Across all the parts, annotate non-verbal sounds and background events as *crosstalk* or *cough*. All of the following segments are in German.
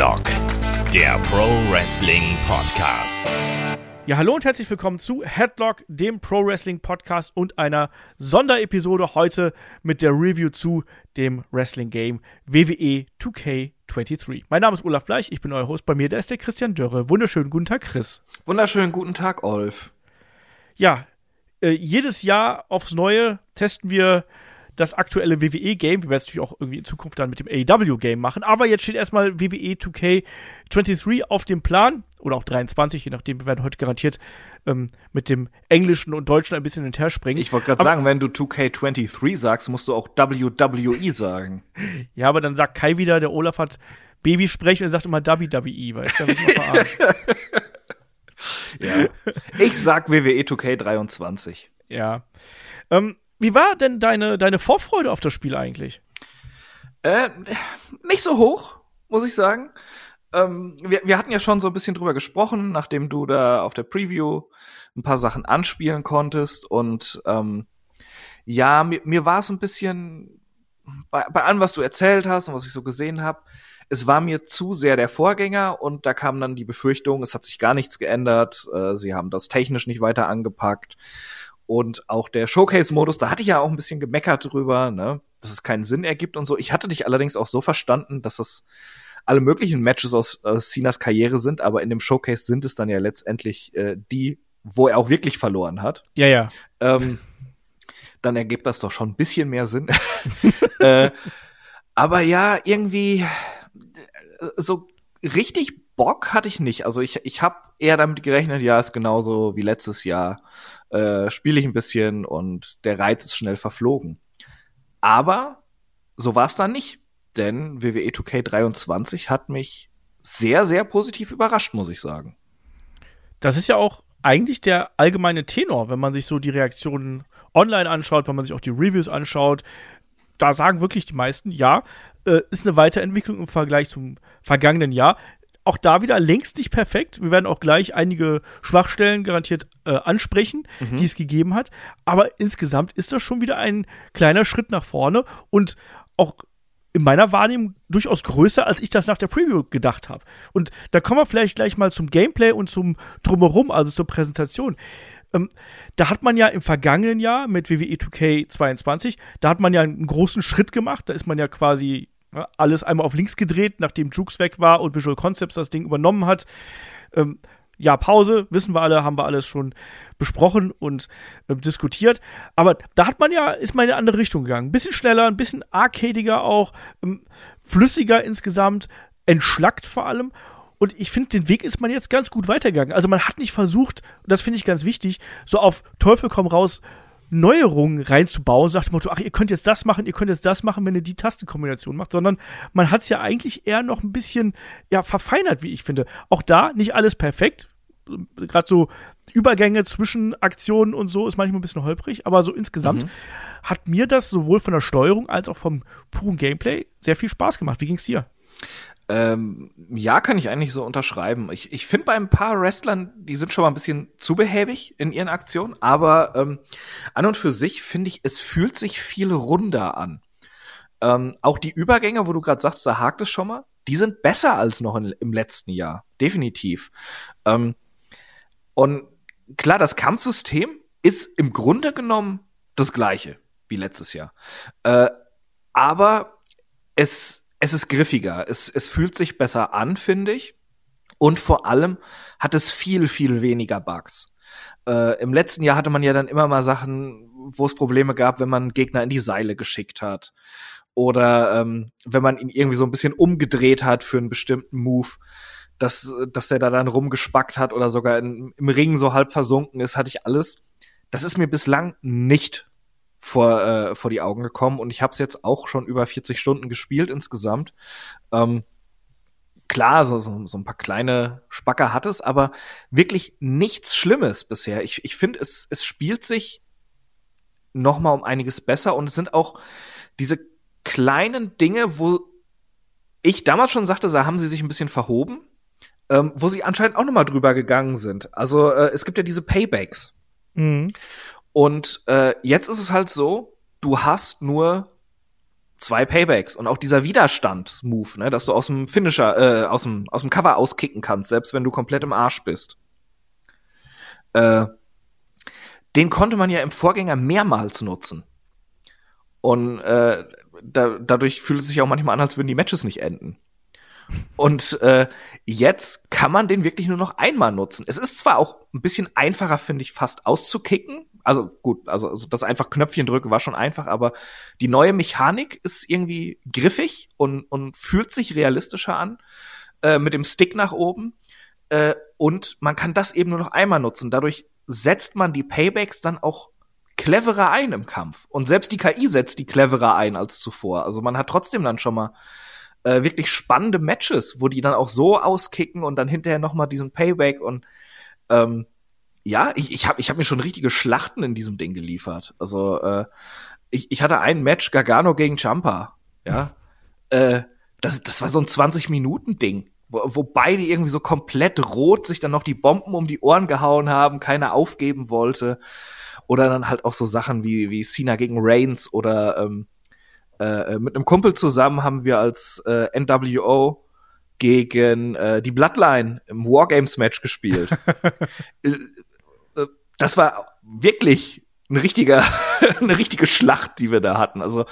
Headlock, der Pro Wrestling Podcast. Ja, hallo und herzlich willkommen zu Headlock, dem Pro Wrestling Podcast und einer Sonderepisode heute mit der Review zu dem Wrestling Game WWE 2K23. Mein Name ist Olaf Bleich, ich bin euer Host. Bei mir, da ist der Christian Dörre. Wunderschönen guten Tag, Chris. Wunderschönen guten Tag, Olf. Ja, äh, jedes Jahr aufs Neue testen wir das aktuelle WWE-Game. Wir werden es natürlich auch irgendwie in Zukunft dann mit dem AEW-Game machen. Aber jetzt steht erstmal WWE 2K23 auf dem Plan. Oder auch 23, je nachdem. Wir werden heute garantiert ähm, mit dem Englischen und Deutschen ein bisschen hinterher springen. Ich wollte gerade sagen, wenn du 2K23 sagst, musst du auch WWE sagen. *laughs* ja, aber dann sagt Kai wieder, der Olaf hat Babysprech und er sagt immer WWE, weißt du? ja. Ich sag WWE 2K23. Ja. Ähm, wie war denn deine, deine Vorfreude auf das Spiel eigentlich? Äh, nicht so hoch, muss ich sagen. Ähm, wir, wir hatten ja schon so ein bisschen drüber gesprochen, nachdem du da auf der Preview ein paar Sachen anspielen konntest. Und ähm, ja, mir, mir war es ein bisschen, bei, bei allem, was du erzählt hast und was ich so gesehen habe, es war mir zu sehr der Vorgänger und da kam dann die Befürchtung, es hat sich gar nichts geändert, äh, sie haben das technisch nicht weiter angepackt. Und auch der Showcase-Modus, da hatte ich ja auch ein bisschen gemeckert drüber, ne, dass es keinen Sinn ergibt und so. Ich hatte dich allerdings auch so verstanden, dass das alle möglichen Matches aus, aus Cenas Karriere sind, aber in dem Showcase sind es dann ja letztendlich äh, die, wo er auch wirklich verloren hat. Ja, ja. Ähm, dann ergibt das doch schon ein bisschen mehr Sinn. *laughs* äh, aber ja, irgendwie äh, so richtig Bock hatte ich nicht. Also ich, ich habe eher damit gerechnet, ja, ist genauso wie letztes Jahr äh, spiele ich ein bisschen und der Reiz ist schnell verflogen. Aber so war es dann nicht, denn WWE 2K23 hat mich sehr, sehr positiv überrascht, muss ich sagen. Das ist ja auch eigentlich der allgemeine Tenor, wenn man sich so die Reaktionen online anschaut, wenn man sich auch die Reviews anschaut. Da sagen wirklich die meisten, ja, äh, ist eine Weiterentwicklung im Vergleich zum vergangenen Jahr auch da wieder längst nicht perfekt. Wir werden auch gleich einige Schwachstellen garantiert äh, ansprechen, mhm. die es gegeben hat. Aber insgesamt ist das schon wieder ein kleiner Schritt nach vorne und auch in meiner Wahrnehmung durchaus größer, als ich das nach der Preview gedacht habe. Und da kommen wir vielleicht gleich mal zum Gameplay und zum Drumherum, also zur Präsentation. Ähm, da hat man ja im vergangenen Jahr mit WWE 2K22, da hat man ja einen großen Schritt gemacht. Da ist man ja quasi alles einmal auf links gedreht, nachdem Jukes weg war und Visual Concepts das Ding übernommen hat. Ähm, ja, Pause, wissen wir alle, haben wir alles schon besprochen und äh, diskutiert. Aber da hat man ja, ist man in eine andere Richtung gegangen. Ein bisschen schneller, ein bisschen arcadiger auch, ähm, flüssiger insgesamt, entschlackt vor allem. Und ich finde, den Weg ist man jetzt ganz gut weitergegangen. Also man hat nicht versucht, das finde ich ganz wichtig, so auf Teufel komm raus Neuerungen reinzubauen, sagt dem Motto, ach, ihr könnt jetzt das machen, ihr könnt jetzt das machen, wenn ihr die Tastenkombination macht, sondern man hat es ja eigentlich eher noch ein bisschen ja, verfeinert, wie ich finde. Auch da nicht alles perfekt. Gerade so Übergänge zwischen Aktionen und so ist manchmal ein bisschen holprig, aber so insgesamt mhm. hat mir das sowohl von der Steuerung als auch vom puren Gameplay sehr viel Spaß gemacht. Wie ging's dir? Ähm, ja, kann ich eigentlich so unterschreiben. Ich, ich finde bei ein paar Wrestlern, die sind schon mal ein bisschen zu behäbig in ihren Aktionen, aber ähm, an und für sich finde ich, es fühlt sich viel runder an. Ähm, auch die Übergänge, wo du gerade sagst, da hakt es schon mal, die sind besser als noch in, im letzten Jahr. Definitiv. Ähm, und klar, das Kampfsystem ist im Grunde genommen das gleiche wie letztes Jahr. Äh, aber es es ist griffiger. Es, es fühlt sich besser an, finde ich. Und vor allem hat es viel, viel weniger Bugs. Äh, Im letzten Jahr hatte man ja dann immer mal Sachen, wo es Probleme gab, wenn man Gegner in die Seile geschickt hat. Oder ähm, wenn man ihn irgendwie so ein bisschen umgedreht hat für einen bestimmten Move, dass, dass der da dann rumgespackt hat oder sogar in, im Ring so halb versunken ist, hatte ich alles. Das ist mir bislang nicht vor, äh, vor die Augen gekommen und ich habe es jetzt auch schon über 40 Stunden gespielt insgesamt. Ähm, klar, so, so, so ein paar kleine Spacker hat es, aber wirklich nichts Schlimmes bisher. Ich, ich finde, es, es spielt sich noch mal um einiges besser und es sind auch diese kleinen Dinge, wo ich damals schon sagte, da haben sie sich ein bisschen verhoben, ähm, wo sie anscheinend auch noch mal drüber gegangen sind. Also äh, es gibt ja diese Paybacks. Mhm. Und äh, jetzt ist es halt so, du hast nur zwei Paybacks und auch dieser Widerstandsmove, ne, dass du aus dem Finisher, äh, aus dem, aus dem Cover auskicken kannst, selbst wenn du komplett im Arsch bist. Äh, den konnte man ja im Vorgänger mehrmals nutzen. Und äh, da, dadurch fühlt es sich auch manchmal an, als würden die Matches nicht enden. Und äh, jetzt kann man den wirklich nur noch einmal nutzen. Es ist zwar auch ein bisschen einfacher, finde ich, fast auszukicken. Also gut, also, also das einfach Knöpfchen drücken war schon einfach, aber die neue Mechanik ist irgendwie griffig und, und fühlt sich realistischer an äh, mit dem Stick nach oben. Äh, und man kann das eben nur noch einmal nutzen. Dadurch setzt man die Paybacks dann auch cleverer ein im Kampf. Und selbst die KI setzt die cleverer ein als zuvor. Also man hat trotzdem dann schon mal äh, wirklich spannende Matches, wo die dann auch so auskicken und dann hinterher noch mal diesen Payback und ähm, ja, ich, ich habe ich hab mir schon richtige Schlachten in diesem Ding geliefert. Also äh, ich, ich hatte ein Match Gargano gegen Champa, ja. *laughs* äh, das, das war so ein 20-Minuten-Ding, wo, wo beide irgendwie so komplett rot sich dann noch die Bomben um die Ohren gehauen haben, keiner aufgeben wollte. Oder dann halt auch so Sachen wie, wie Cena gegen Reigns oder ähm, äh, mit einem Kumpel zusammen haben wir als äh, NWO gegen äh, die Bloodline im Wargames-Match gespielt. *laughs* Das war wirklich ein richtiger, *laughs* eine richtige Schlacht, die wir da hatten. Also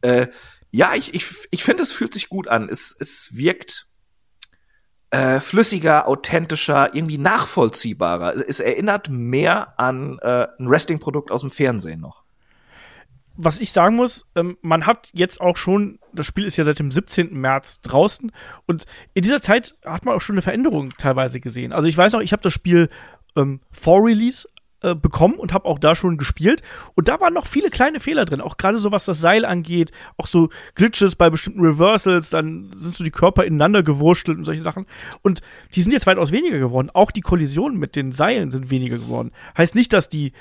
äh, ja, ich, ich, ich finde, es fühlt sich gut an. Es, es wirkt äh, flüssiger, authentischer, irgendwie nachvollziehbarer. Es erinnert mehr an äh, ein Wrestling-Produkt aus dem Fernsehen noch. Was ich sagen muss, ähm, man hat jetzt auch schon, das Spiel ist ja seit dem 17. März draußen und in dieser Zeit hat man auch schon eine Veränderung teilweise gesehen. Also ich weiß noch, ich habe das Spiel ähm, vor Release äh, bekommen und habe auch da schon gespielt. Und da waren noch viele kleine Fehler drin, auch gerade so was das Seil angeht, auch so Glitches bei bestimmten Reversals, dann sind so die Körper ineinander gewurschtelt und solche Sachen. Und die sind jetzt weitaus weniger geworden. Auch die Kollisionen mit den Seilen sind weniger geworden. Heißt nicht, dass die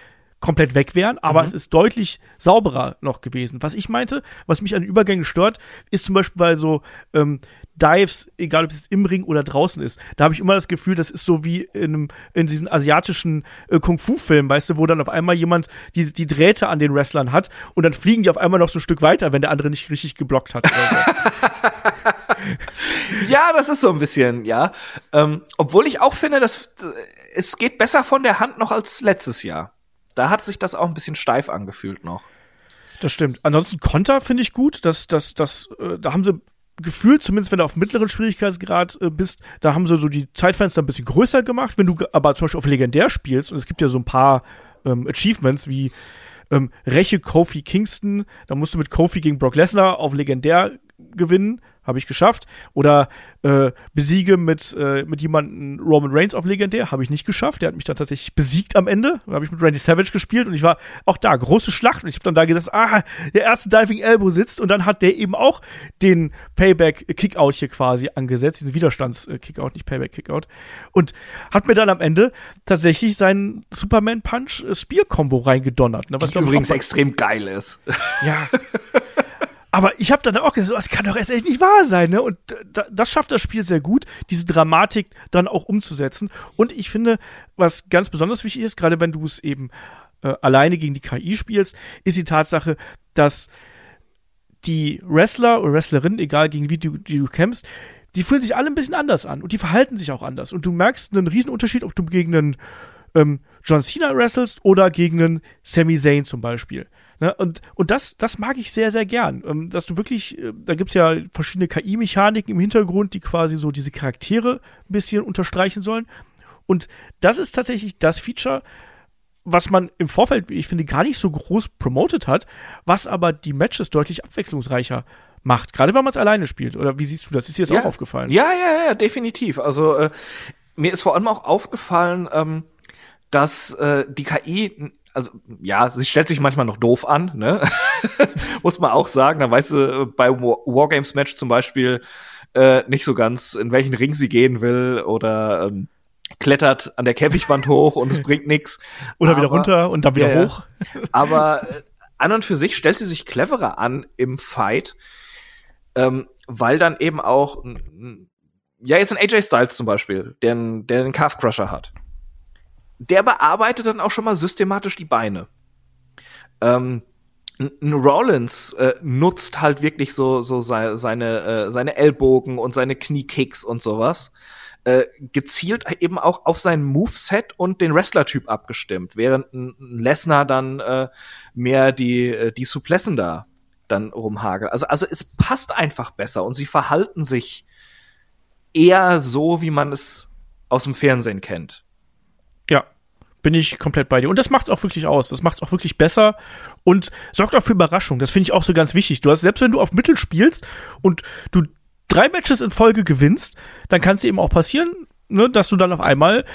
komplett weg wären, aber mhm. es ist deutlich sauberer noch gewesen. Was ich meinte, was mich an Übergängen stört, ist zum Beispiel bei so ähm, Dives, egal ob es im Ring oder draußen ist. Da habe ich immer das Gefühl, das ist so wie in, einem, in diesen asiatischen äh, Kung-Fu-Filmen, weißt du, wo dann auf einmal jemand die, die Drähte an den Wrestlern hat und dann fliegen die auf einmal noch so ein Stück weiter, wenn der andere nicht richtig geblockt hat. *laughs* *laughs* ja, das ist so ein bisschen, ja. Ähm, obwohl ich auch finde, dass äh, es geht besser von der Hand noch als letztes Jahr. Da hat sich das auch ein bisschen steif angefühlt noch. Das stimmt. Ansonsten Konter finde ich gut. Das, das, das, äh, da haben sie gefühlt, zumindest wenn du auf mittleren Schwierigkeitsgrad äh, bist, da haben sie so die Zeitfenster ein bisschen größer gemacht. Wenn du aber zum Beispiel auf Legendär spielst, und es gibt ja so ein paar ähm, Achievements wie ähm, Räche Kofi Kingston, da musst du mit Kofi gegen Brock Lesnar auf Legendär gewinnen habe ich geschafft. Oder äh, besiege mit, äh, mit jemandem Roman Reigns auf Legendär, habe ich nicht geschafft. Der hat mich dann tatsächlich besiegt am Ende. Da habe ich mit Randy Savage gespielt und ich war auch da, große Schlacht. Und ich habe dann da gesagt, ah, der erste Diving Elbow sitzt und dann hat der eben auch den Payback-Kickout hier quasi angesetzt, diesen Widerstands-Kickout, nicht Payback-Kickout. Und hat mir dann am Ende tatsächlich seinen Superman-Punch-Spear-Kombo reingedonnert. Ne, was übrigens extrem geil ist. Ja. *laughs* Aber ich habe dann auch gesagt, das kann doch jetzt echt nicht wahr sein, ne? Und das schafft das Spiel sehr gut, diese Dramatik dann auch umzusetzen. Und ich finde, was ganz besonders wichtig ist, gerade wenn du es eben äh, alleine gegen die KI spielst, ist die Tatsache, dass die Wrestler oder Wrestlerinnen, egal gegen wie du, die du kämpfst, die fühlen sich alle ein bisschen anders an und die verhalten sich auch anders. Und du merkst einen Riesenunterschied, ob du gegen einen ähm, John Cena wrestlest oder gegen einen Sami Zayn zum Beispiel. Ne? Und, und das, das mag ich sehr, sehr gern. Ähm, dass du wirklich, äh, da gibt's ja verschiedene KI-Mechaniken im Hintergrund, die quasi so diese Charaktere ein bisschen unterstreichen sollen. Und das ist tatsächlich das Feature, was man im Vorfeld, wie ich finde, gar nicht so groß promoted hat, was aber die Matches deutlich abwechslungsreicher macht. Gerade wenn man es alleine spielt. Oder wie siehst du das? Ist dir jetzt ja. auch aufgefallen? Ja, ja, ja, definitiv. Also äh, mir ist vor allem auch aufgefallen, ähm, dass äh, die KI also ja, sie stellt sich manchmal noch doof an, ne? *laughs* Muss man auch sagen. Da weißt du bei Wargames Match zum Beispiel äh, nicht so ganz, in welchen Ring sie gehen will oder ähm, klettert an der Käfigwand hoch und es *laughs* bringt nichts. Oder aber, wieder runter und dann wieder ja, hoch. *laughs* aber äh, an und für sich stellt sie sich cleverer an im Fight, ähm, weil dann eben auch ja jetzt ein AJ Styles zum Beispiel, der, der den Calf Crusher hat der bearbeitet dann auch schon mal systematisch die Beine. Ähm, Rollins äh, nutzt halt wirklich so so seine seine, äh, seine Ellbogen und seine Kniekicks und sowas äh, gezielt eben auch auf sein Moveset und den Wrestlertyp abgestimmt, während ein Lesnar dann äh, mehr die äh, die Suplessen da dann rumhagelt. Also also es passt einfach besser und sie verhalten sich eher so, wie man es aus dem Fernsehen kennt. Ja, bin ich komplett bei dir. Und das macht's auch wirklich aus. Das macht's auch wirklich besser und sorgt auch für Überraschung. Das finde ich auch so ganz wichtig. Du hast, selbst wenn du auf Mittel spielst und du drei Matches in Folge gewinnst, dann kann es eben auch passieren, ne, dass du dann auf einmal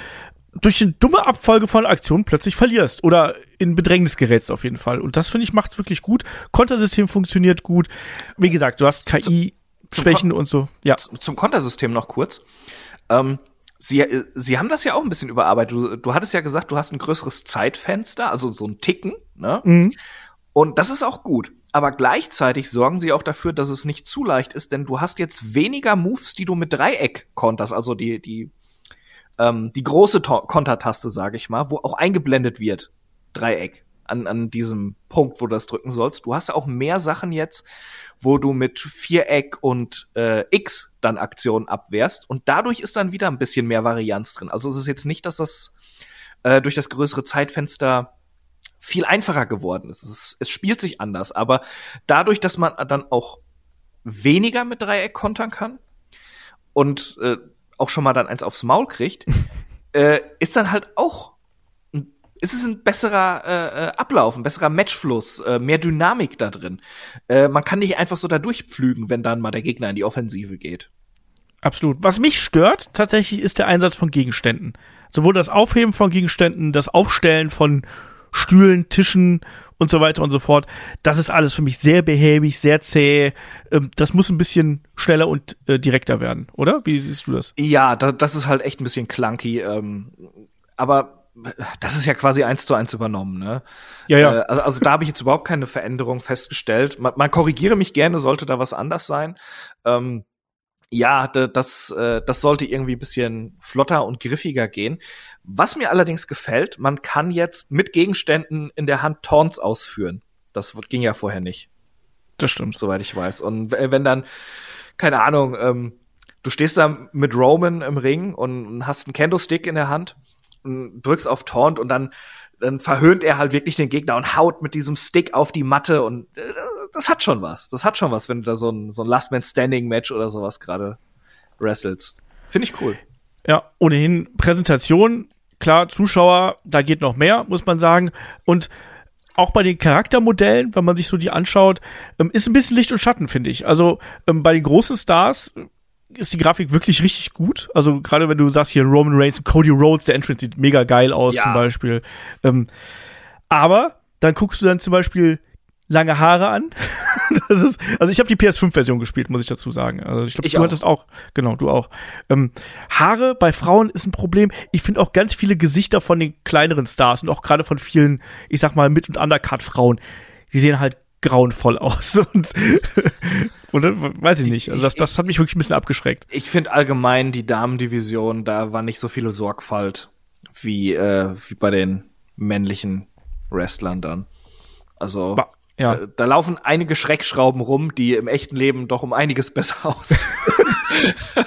durch eine dumme Abfolge von Aktionen plötzlich verlierst oder in Bedrängnis gerätst auf jeden Fall. Und das finde ich macht's wirklich gut. Kontersystem funktioniert gut. Wie gesagt, du hast KI Schwächen und so. Ja. Zum Kontersystem noch kurz. Ähm, Sie, Sie haben das ja auch ein bisschen überarbeitet. Du, du hattest ja gesagt, du hast ein größeres Zeitfenster, also so ein Ticken, ne? Mhm. Und das ist auch gut. Aber gleichzeitig sorgen sie auch dafür, dass es nicht zu leicht ist, denn du hast jetzt weniger Moves, die du mit Dreieck konterst, also die, die, ähm, die große Kontertaste, sage ich mal, wo auch eingeblendet wird. Dreieck an, an diesem Punkt, wo du das drücken sollst. Du hast auch mehr Sachen jetzt, wo du mit Viereck und äh, X dann Aktionen abwehrst und dadurch ist dann wieder ein bisschen mehr Varianz drin. Also es ist jetzt nicht, dass das äh, durch das größere Zeitfenster viel einfacher geworden ist. Es, es spielt sich anders, aber dadurch, dass man dann auch weniger mit Dreieck kontern kann und äh, auch schon mal dann eins aufs Maul kriegt, *laughs* äh, ist dann halt auch ist es ein besserer äh, äh, Ablauf, ein besserer Matchfluss, äh, mehr Dynamik da drin. Äh, man kann nicht einfach so da durchpflügen, wenn dann mal der Gegner in die Offensive geht. Absolut. Was mich stört tatsächlich ist der Einsatz von Gegenständen. Sowohl das Aufheben von Gegenständen, das Aufstellen von Stühlen, Tischen und so weiter und so fort. Das ist alles für mich sehr behäbig, sehr zäh. Ähm, das muss ein bisschen schneller und äh, direkter werden, oder? Wie siehst du das? Ja, da, das ist halt echt ein bisschen clunky. Ähm, aber das ist ja quasi eins zu eins übernommen, ne? Ja, ja. Also, also, da habe ich jetzt überhaupt keine Veränderung festgestellt. Man, man, korrigiere mich gerne, sollte da was anders sein. Ähm, ja, das, äh, das sollte irgendwie ein bisschen flotter und griffiger gehen. Was mir allerdings gefällt, man kann jetzt mit Gegenständen in der Hand Taunts ausführen. Das ging ja vorher nicht. Das stimmt. Soweit ich weiß. Und wenn dann, keine Ahnung, ähm, du stehst da mit Roman im Ring und hast einen Kendo-Stick in der Hand drückst auf Taunt und dann dann verhöhnt er halt wirklich den Gegner und haut mit diesem Stick auf die Matte und äh, das hat schon was. Das hat schon was, wenn du da so ein, so ein Last Man Standing Match oder sowas gerade wrestelst. Finde ich cool. Ja, ohnehin Präsentation, klar, Zuschauer, da geht noch mehr, muss man sagen. Und auch bei den Charaktermodellen, wenn man sich so die anschaut, ähm, ist ein bisschen Licht und Schatten, finde ich. Also ähm, bei den großen Stars ist die Grafik wirklich richtig gut. Also gerade wenn du sagst hier Roman Reigns und Cody Rhodes, der Entrance sieht mega geil aus ja. zum Beispiel. Ähm, aber dann guckst du dann zum Beispiel lange Haare an. *laughs* das ist, also ich habe die PS5-Version gespielt, muss ich dazu sagen. Also ich glaube, du auch. hattest auch, genau, du auch. Ähm, Haare bei Frauen ist ein Problem. Ich finde auch ganz viele Gesichter von den kleineren Stars und auch gerade von vielen, ich sag mal, Mit- und Undercard-Frauen, die sehen halt grauenvoll aus. *laughs* Und, und weiß ich nicht. Also das, das hat mich wirklich ein bisschen abgeschreckt. Ich finde allgemein die Damendivision, da war nicht so viele Sorgfalt wie, äh, wie bei den männlichen Wrestlern dann. Also ja. da, da laufen einige Schreckschrauben rum, die im echten Leben doch um einiges *laughs* besser aussehen. *laughs*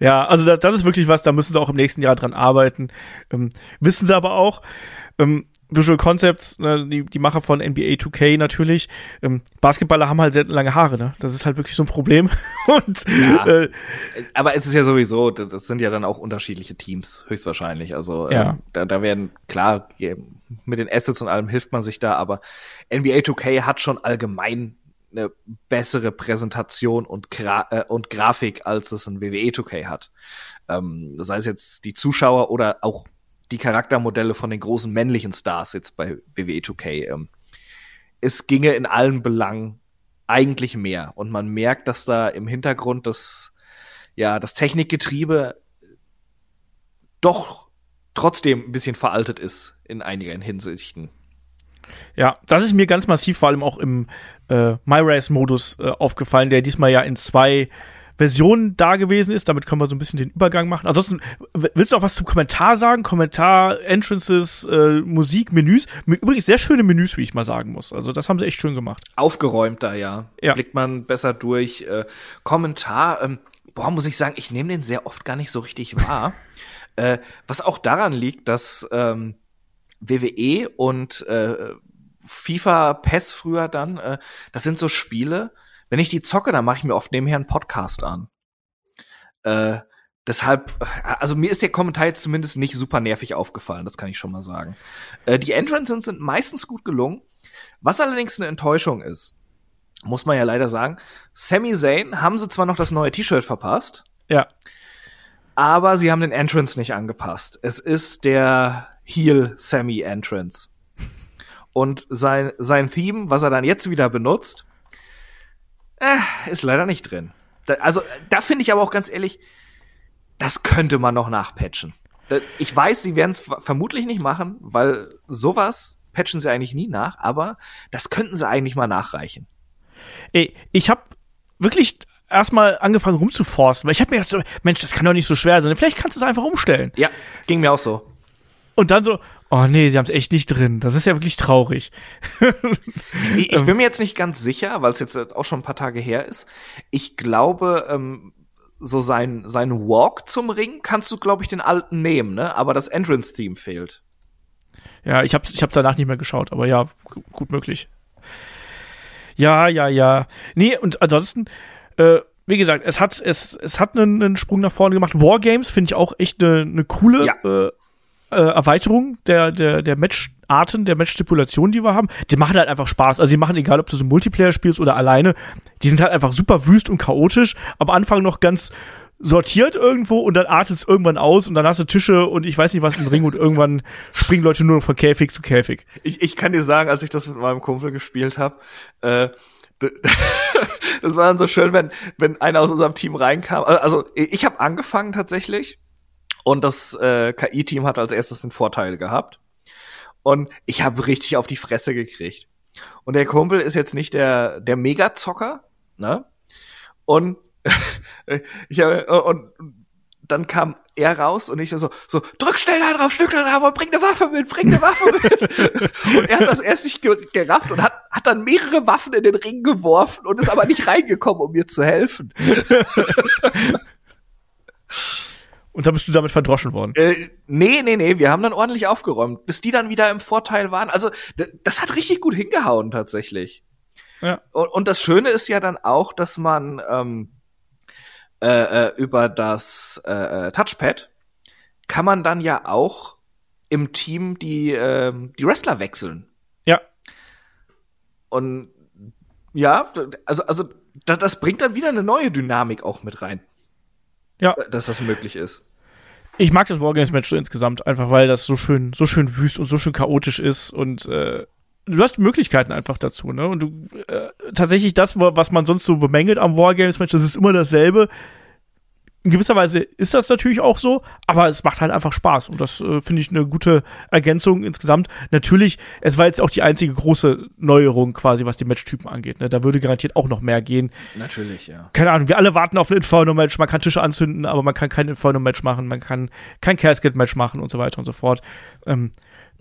ja, also das, das ist wirklich was, da müssen sie auch im nächsten Jahr dran arbeiten. Ähm, wissen sie aber auch, ähm, Visual Concepts, ne, die, die Macher von NBA 2K natürlich. Ähm, Basketballer haben halt sehr lange Haare, ne? Das ist halt wirklich so ein Problem. *laughs* Und, ja, äh, aber es ist ja sowieso, das sind ja dann auch unterschiedliche Teams, höchstwahrscheinlich. Also ja. ähm, da, da werden, klar, mit den Assets und allem hilft man sich da, aber NBA 2K hat schon allgemein eine bessere Präsentation und, Gra äh, und Grafik, als es ein WWE 2K hat. Ähm, sei es jetzt die Zuschauer oder auch die Charaktermodelle von den großen männlichen Stars jetzt bei WWE 2K. Ähm, es ginge in allen Belangen eigentlich mehr. Und man merkt, dass da im Hintergrund das, ja, das Technikgetriebe doch trotzdem ein bisschen veraltet ist in einigen Hinsichten. Ja, das ist mir ganz massiv vor allem auch im äh, MyRace-Modus äh, aufgefallen, der diesmal ja in zwei Versionen da gewesen ist. Damit können wir so ein bisschen den Übergang machen. Ansonsten, willst du auch was zum Kommentar sagen? Kommentar, Entrances, äh, Musik, Menüs. Übrigens sehr schöne Menüs, wie ich mal sagen muss. Also das haben sie echt schön gemacht. Aufgeräumter, ja. ja. Blickt man besser durch. Äh, Kommentar, ähm, boah, muss ich sagen, ich nehme den sehr oft gar nicht so richtig *laughs* wahr. äh, was auch daran liegt, dass ähm, WWE und äh, FIFA, PES früher dann, äh, das sind so Spiele, wenn ich die zocke, dann mache ich mir oft nebenher einen Podcast an. Äh, deshalb, also mir ist der Kommentar jetzt zumindest nicht super nervig aufgefallen, das kann ich schon mal sagen. Äh, die Entrances sind meistens gut gelungen. Was allerdings eine Enttäuschung ist, muss man ja leider sagen, Sami Zayn haben sie zwar noch das neue T-Shirt verpasst. Ja. Aber sie haben den Entrance nicht angepasst. Es ist der Heel Sammy Entrance. Und sein, sein Theme, was er dann jetzt wieder benutzt, äh, ist leider nicht drin. Da, also, da finde ich aber auch ganz ehrlich, das könnte man noch nachpatchen. Ich weiß, sie werden es vermutlich nicht machen, weil sowas patchen sie eigentlich nie nach, aber das könnten sie eigentlich mal nachreichen. Ey, ich habe wirklich erstmal angefangen rumzuforsten, weil ich habe mir gedacht, so, Mensch, das kann doch nicht so schwer sein. Vielleicht kannst du es einfach umstellen. Ja, ging mir auch so. Und dann so, oh nee, sie haben es echt nicht drin. Das ist ja wirklich traurig. *laughs* ich, ich bin mir jetzt nicht ganz sicher, weil es jetzt auch schon ein paar Tage her ist. Ich glaube, ähm, so sein, sein Walk zum Ring kannst du, glaube ich, den alten nehmen, ne? Aber das Entrance-Theme fehlt. Ja, ich hab's, ich hab's danach nicht mehr geschaut, aber ja, gut möglich. Ja, ja, ja. Nee, und ansonsten, äh, wie gesagt, es hat, es, es hat einen, einen Sprung nach vorne gemacht. Wargames finde ich auch echt eine, eine coole ja. äh, äh, Erweiterung der, der, der Matcharten, der Matchstipulation, die wir haben. Die machen halt einfach Spaß. Also die machen, egal ob du so Multiplayer spielst oder alleine, die sind halt einfach super wüst und chaotisch. Am Anfang noch ganz sortiert irgendwo und dann artet es irgendwann aus und dann hast du Tische und ich weiß nicht was im Ring und irgendwann springen Leute nur noch von Käfig zu Käfig. Ich, ich kann dir sagen, als ich das mit meinem Kumpel gespielt habe, äh, *laughs* das war dann so schön, wenn, wenn einer aus unserem Team reinkam. Also ich habe angefangen tatsächlich und das äh, KI-Team hat als erstes den Vorteil gehabt. Und ich habe richtig auf die Fresse gekriegt. Und der Kumpel ist jetzt nicht der, der Mega-Zocker, ne? Und *laughs* ich habe, und dann kam er raus und ich so, so, drück schnell da drauf, stück da drauf und bring eine Waffe mit, bring eine Waffe mit. *laughs* und er hat das erst nicht gerafft und hat, hat dann mehrere Waffen in den Ring geworfen und ist aber nicht reingekommen, um mir zu helfen. *laughs* Und dann bist du damit verdroschen worden. Äh, nee, nee, nee, wir haben dann ordentlich aufgeräumt, bis die dann wieder im Vorteil waren. Also, das hat richtig gut hingehauen tatsächlich. Ja. Und, und das Schöne ist ja dann auch, dass man ähm, äh, äh, über das äh, äh, Touchpad kann man dann ja auch im Team die, äh, die Wrestler wechseln. Ja. Und ja, also, also das bringt dann wieder eine neue Dynamik auch mit rein. Ja. Dass das möglich ist. Ich mag das Wargames-Match so insgesamt, einfach weil das so schön, so schön wüst und so schön chaotisch ist und äh, du hast Möglichkeiten einfach dazu, ne? Und du äh, tatsächlich das, was man sonst so bemängelt am Wargames-Match, das ist immer dasselbe in gewisser Weise ist das natürlich auch so, aber es macht halt einfach Spaß und das äh, finde ich eine gute Ergänzung insgesamt. Natürlich, es war jetzt auch die einzige große Neuerung quasi, was die Matchtypen angeht. Ne? Da würde garantiert auch noch mehr gehen. Natürlich, ja. Keine Ahnung, wir alle warten auf ein Inferno-Match. Man kann Tische anzünden, aber man kann kein Inferno-Match machen, man kann kein Casket-Match machen und so weiter und so fort. Ähm,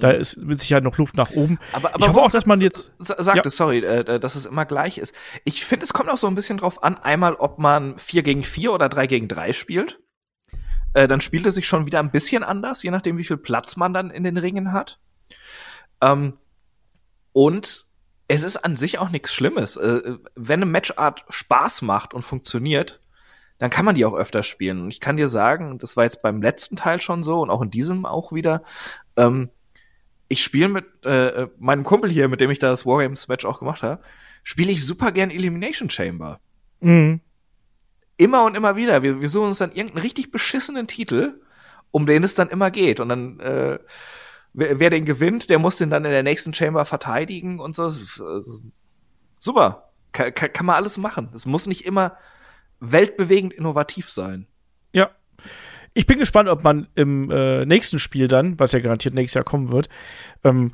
da ist mit Sicherheit noch Luft nach oben. Aber, aber ich hoffe auch, dass man jetzt sagt ja. sorry, äh, dass es immer gleich ist. Ich finde, es kommt auch so ein bisschen drauf an, einmal, ob man 4 gegen 4 oder 3 gegen 3 spielt. Äh, dann spielt es sich schon wieder ein bisschen anders, je nachdem, wie viel Platz man dann in den Ringen hat. Ähm, und es ist an sich auch nichts Schlimmes. Äh, wenn eine Matchart Spaß macht und funktioniert, dann kann man die auch öfter spielen. Und ich kann dir sagen, das war jetzt beim letzten Teil schon so und auch in diesem auch wieder. Ähm, ich spiele mit äh, meinem Kumpel hier, mit dem ich das Wargames Match auch gemacht habe, spiele ich super gern Elimination Chamber. Mhm. Immer und immer wieder. Wir, wir suchen uns dann irgendeinen richtig beschissenen Titel, um den es dann immer geht. Und dann, äh, wer, wer den gewinnt, der muss den dann in der nächsten Chamber verteidigen und so. Super. Kann, kann, kann man alles machen. Es muss nicht immer weltbewegend innovativ sein. Ja. Ich bin gespannt, ob man im äh, nächsten Spiel dann, was ja garantiert nächstes Jahr kommen wird, ähm,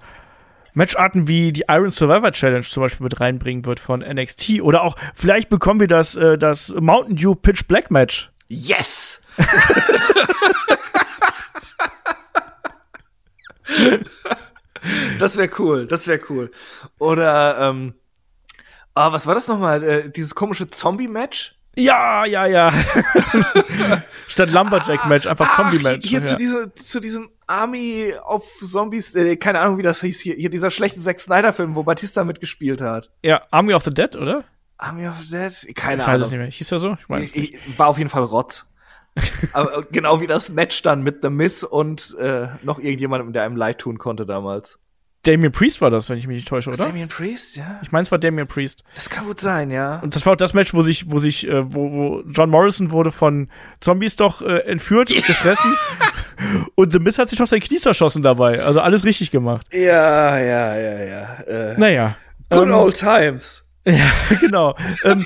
Matcharten wie die Iron Survivor Challenge zum Beispiel mit reinbringen wird von NXT oder auch vielleicht bekommen wir das, äh, das Mountain Dew Pitch Black Match. Yes! *laughs* das wäre cool, das wäre cool. Oder, ähm, ah, was war das nochmal? Äh, dieses komische Zombie-Match? Ja, ja, ja. *laughs* Statt Lumberjack-Match, einfach Zombie-Match. Hier ja. zu, diese, zu diesem Army of Zombies, äh, keine Ahnung, wie das hieß hier, hier dieser schlechte Zack Snyder-Film, wo Batista mitgespielt hat. ja, Army of the Dead, oder? Army of the Dead? Keine ich weiß es Ahnung. nicht mehr. Hieß er so? Ich weiß Ich, ich, war auf jeden Fall Rotz. *laughs* Aber genau wie das Match dann mit The Miss und äh, noch irgendjemandem, der einem leid tun konnte damals. Damien Priest war das, wenn ich mich nicht täusche, oder? Damien Priest, ja. Ich meine, es war Damien Priest. Das kann gut sein, ja. Und das war auch das Match, wo sich, wo sich, äh, wo, wo John Morrison wurde von Zombies doch äh, entführt und gefressen. *laughs* und The Miz hat sich doch sein Knie zerschossen dabei. Also alles richtig gemacht. Ja, ja, ja, ja. Äh, Naja. good ähm, old times. *laughs* Ja, genau. ähm,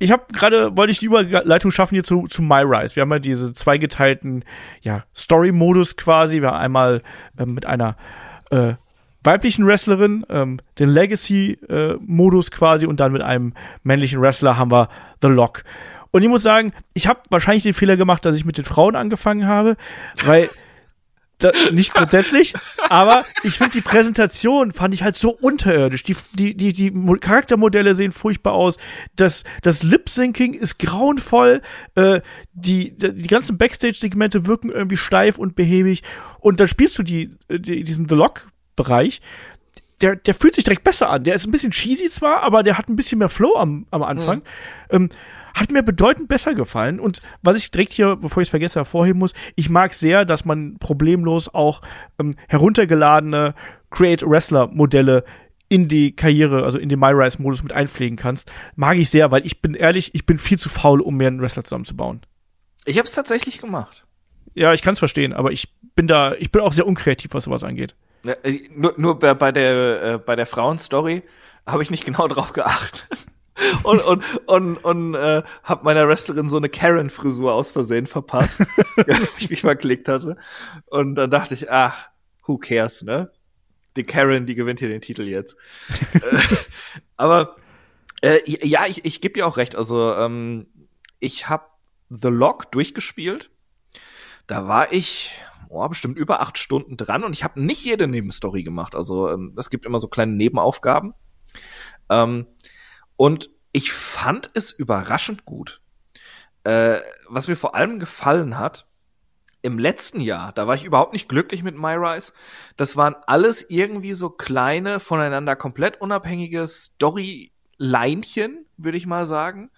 ich habe gerade, wollte ich die Überleitung schaffen hier zu, zu My Rise. Wir haben ja diese zweigeteilten ja, Story-Modus quasi. Wir haben einmal ähm, mit einer äh, weiblichen Wrestlerin, ähm, den Legacy-Modus quasi und dann mit einem männlichen Wrestler haben wir The Lock. Und ich muss sagen, ich habe wahrscheinlich den Fehler gemacht, dass ich mit den Frauen angefangen habe, weil *laughs* da, nicht grundsätzlich, aber ich finde die Präsentation fand ich halt so unterirdisch. Die, die, die, die Mo- Charaktermodelle sehen furchtbar aus. Das, das Lip-Syncing ist grauenvoll. Äh, die, die, ganzen Backstage-Segmente wirken irgendwie steif und behäbig. Und dann spielst du die, die, diesen The Lock-Bereich. Der, der fühlt sich direkt besser an. Der ist ein bisschen cheesy zwar, aber der hat ein bisschen mehr Flow am, am Anfang. Ähm, hat mir bedeutend besser gefallen. Und was ich direkt hier, bevor ich es vergesse, hervorheben muss, ich mag sehr, dass man problemlos auch ähm, heruntergeladene Create-Wrestler-Modelle in die Karriere, also in den MyRise-Modus mit einpflegen kannst. Mag ich sehr, weil ich bin ehrlich, ich bin viel zu faul, um mir einen Wrestler zusammenzubauen. Ich habe es tatsächlich gemacht. Ja, ich kann es verstehen, aber ich bin da, ich bin auch sehr unkreativ, was sowas angeht. Ja, äh, nur, nur bei, bei der äh, bei der Frauenstory habe ich nicht genau drauf geachtet. *laughs* und und und, und äh, habe meiner Wrestlerin so eine Karen Frisur aus Versehen verpasst, *laughs* *laughs* als ich mich verklickt hatte. Und dann dachte ich, ach, who cares, ne? Die Karen, die gewinnt hier den Titel jetzt. Äh, Aber äh, ja, ich, ich gebe dir auch recht. Also ähm, ich habe The Lock durchgespielt. Da war ich oh, bestimmt über acht Stunden dran und ich habe nicht jede Nebenstory gemacht. Also ähm, es gibt immer so kleine Nebenaufgaben. Ähm, und ich fand es überraschend gut. Äh, was mir vor allem gefallen hat, im letzten Jahr, da war ich überhaupt nicht glücklich mit MyRise. Das waren alles irgendwie so kleine, voneinander komplett unabhängige Story-Leinchen, würde ich mal sagen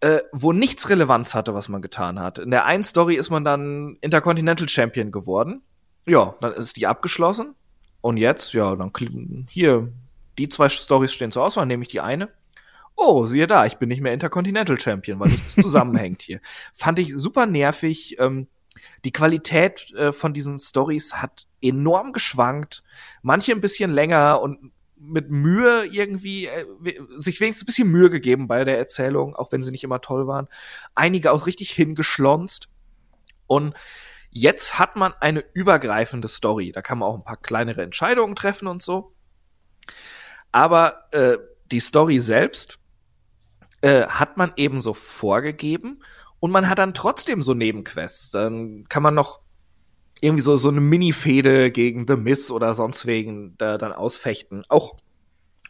äh, wo nichts Relevanz hatte, was man getan hat. In der einen Story ist man dann Intercontinental Champion geworden. Ja, dann ist die abgeschlossen. Und jetzt, ja, dann hier, die zwei Stories stehen zur Auswahl, nehme ich die eine. Oh, siehe da, ich bin nicht mehr Intercontinental Champion, weil nichts *laughs* zusammenhängt hier. Fand ich super nervig. Ähm, die Qualität äh, von diesen Stories hat enorm geschwankt. Manche ein bisschen länger und mit Mühe irgendwie äh, sich wenigstens ein bisschen Mühe gegeben bei der Erzählung, auch wenn sie nicht immer toll waren. Einige auch richtig hingeschlonzt. Und jetzt hat man eine übergreifende Story. Da kann man auch ein paar kleinere Entscheidungen treffen und so. Aber äh, die Story selbst äh, hat man eben so vorgegeben und man hat dann trotzdem so Nebenquests. Dann kann man noch irgendwie so, so eine Mini-Fehde gegen The Miss oder sonst wegen da dann ausfechten. Auch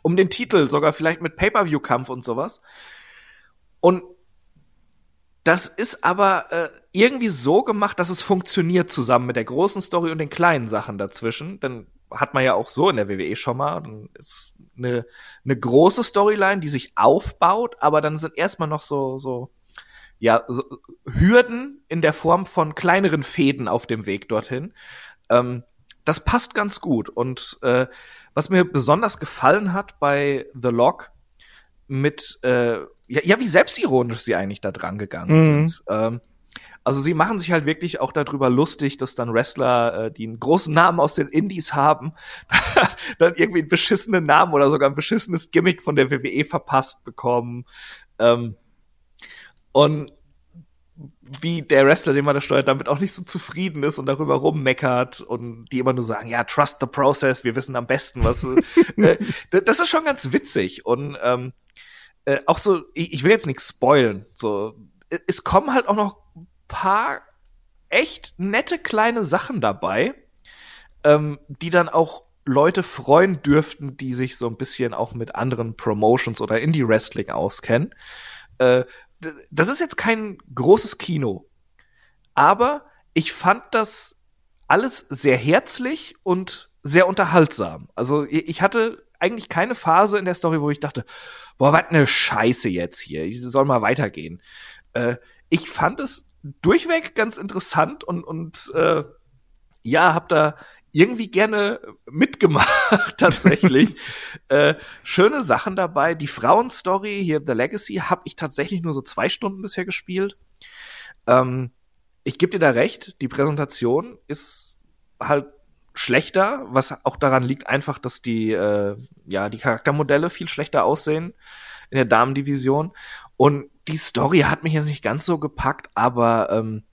um den Titel, sogar vielleicht mit Pay-Per-View-Kampf und sowas. Und das ist aber äh, irgendwie so gemacht, dass es funktioniert zusammen mit der großen Story und den kleinen Sachen dazwischen. Dann hat man ja auch so in der WWE schon mal. Dann ist eine, eine große Storyline, die sich aufbaut, aber dann sind erstmal noch so, so, ja, so Hürden in der Form von kleineren Fäden auf dem Weg dorthin. Ähm, das passt ganz gut. Und äh, was mir besonders gefallen hat bei The Lock mit, äh, ja, ja, wie selbstironisch sie eigentlich da dran gegangen Mhm. sind. Ähm, also sie machen sich halt wirklich auch darüber lustig, dass dann Wrestler, äh, die einen großen Namen aus den Indies haben, *laughs* dann irgendwie einen beschissenen Namen oder sogar ein beschissenes Gimmick von der WWE verpasst bekommen. Ähm, und wie der Wrestler, den man da steuert, damit auch nicht so zufrieden ist und darüber rummeckert und die immer nur sagen, ja, trust the process, wir wissen am besten, was. äh, *laughs* das ist schon ganz witzig und ähm, äh, auch so, ich, ich will jetzt nichts spoilen, so es kommen halt auch noch paar echt nette kleine Sachen dabei, ähm, die dann auch Leute freuen dürften, die sich so ein bisschen auch mit anderen Promotions oder Indie-Wrestling auskennen. Äh, das ist jetzt kein großes Kino, aber ich fand das alles sehr herzlich und sehr unterhaltsam. Also ich hatte eigentlich keine Phase in der Story, wo ich dachte, boah, was ne Scheiße jetzt hier, ich soll mal weitergehen. Äh, ich fand es durchweg ganz interessant und, und äh, ja, hab da irgendwie gerne mitgemacht, *laughs* tatsächlich. *laughs* äh, schöne Sachen dabei. Die Frauenstory, hier The Legacy, habe ich tatsächlich nur so zwei Stunden bisher gespielt. Ähm, ich gebe dir da recht, die Präsentation ist halt schlechter, was auch daran liegt einfach, dass die, äh, ja, die Charaktermodelle viel schlechter aussehen in der Damendivision. Und die Story hat mich jetzt nicht ganz so gepackt, aber ähm,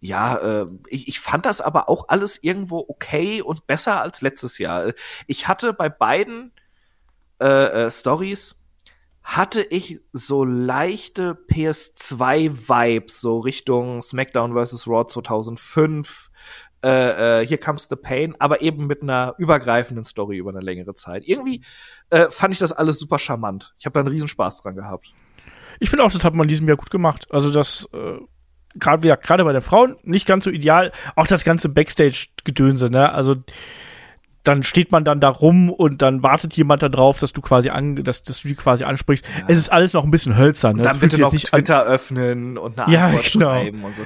ja, äh, ich, ich fand das aber auch alles irgendwo okay und besser als letztes Jahr. Ich hatte bei beiden äh, äh, Stories hatte ich so leichte PS2-Vibes, so Richtung SmackDown vs. Raw 2005, äh, äh, Here Comes the Pain, aber eben mit einer übergreifenden Story über eine längere Zeit. Irgendwie äh, fand ich das alles super charmant. Ich habe da einen Riesenspaß dran gehabt. Ich finde auch, das hat man in diesem Jahr gut gemacht. Also das äh, gerade wieder gerade bei den Frauen nicht ganz so ideal. Auch das ganze Backstage-Gedönse, ne? Also dann steht man dann da rum und dann wartet jemand da drauf, dass du quasi an, dass, dass du die quasi ansprichst. Ja. Es ist alles noch ein bisschen hölzern. Ne? Und dann das bitte noch nicht Twitter öffnen und eine ja, Antwort *laughs* genau. schreiben und so.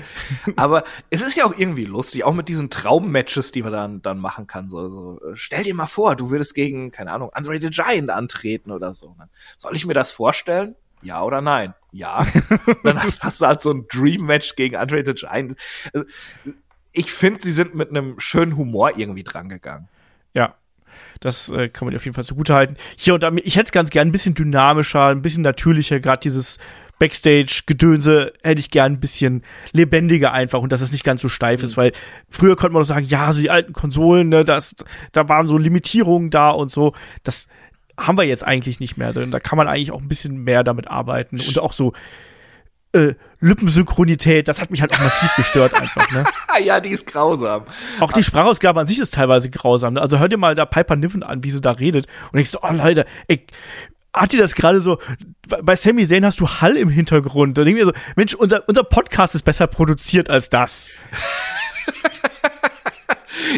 Aber es ist ja auch irgendwie lustig, auch mit diesen Traummatches, die man dann, dann machen kann. So, so, stell dir mal vor, du würdest gegen, keine Ahnung, Andre the Giant antreten oder so. Soll ich mir das vorstellen? Ja oder nein? Ja. *laughs* dann hast, hast, du halt so ein Dream-Match gegen Andre the Giant. Also, ich finde, sie sind mit einem schönen Humor irgendwie drangegangen. Ja. Das äh, kann man dir auf jeden Fall zugute halten. Hier und da, ich hätte es ganz gern ein bisschen dynamischer, ein bisschen natürlicher, gerade dieses Backstage-Gedönse hätte ich gern ein bisschen lebendiger einfach und dass es nicht ganz so steif mhm. ist, weil früher konnte man doch sagen, ja, so die alten Konsolen, ne, das, da waren so Limitierungen da und so. Das, haben wir jetzt eigentlich nicht mehr drin. Da kann man eigentlich auch ein bisschen mehr damit arbeiten und auch so äh, Lippensynchronität, das hat mich halt auch massiv *laughs* gestört einfach, ne? *laughs* ja, die ist grausam. Auch die Sprachausgabe an sich ist teilweise grausam. Ne? Also hör dir mal da Piper Niven an, wie sie da redet und ich so, oh Leute, ey, hat dir das gerade so, bei Sammy Zane hast du Hall im Hintergrund. Da denke ich mir so, Mensch, unser, unser Podcast ist besser produziert als das.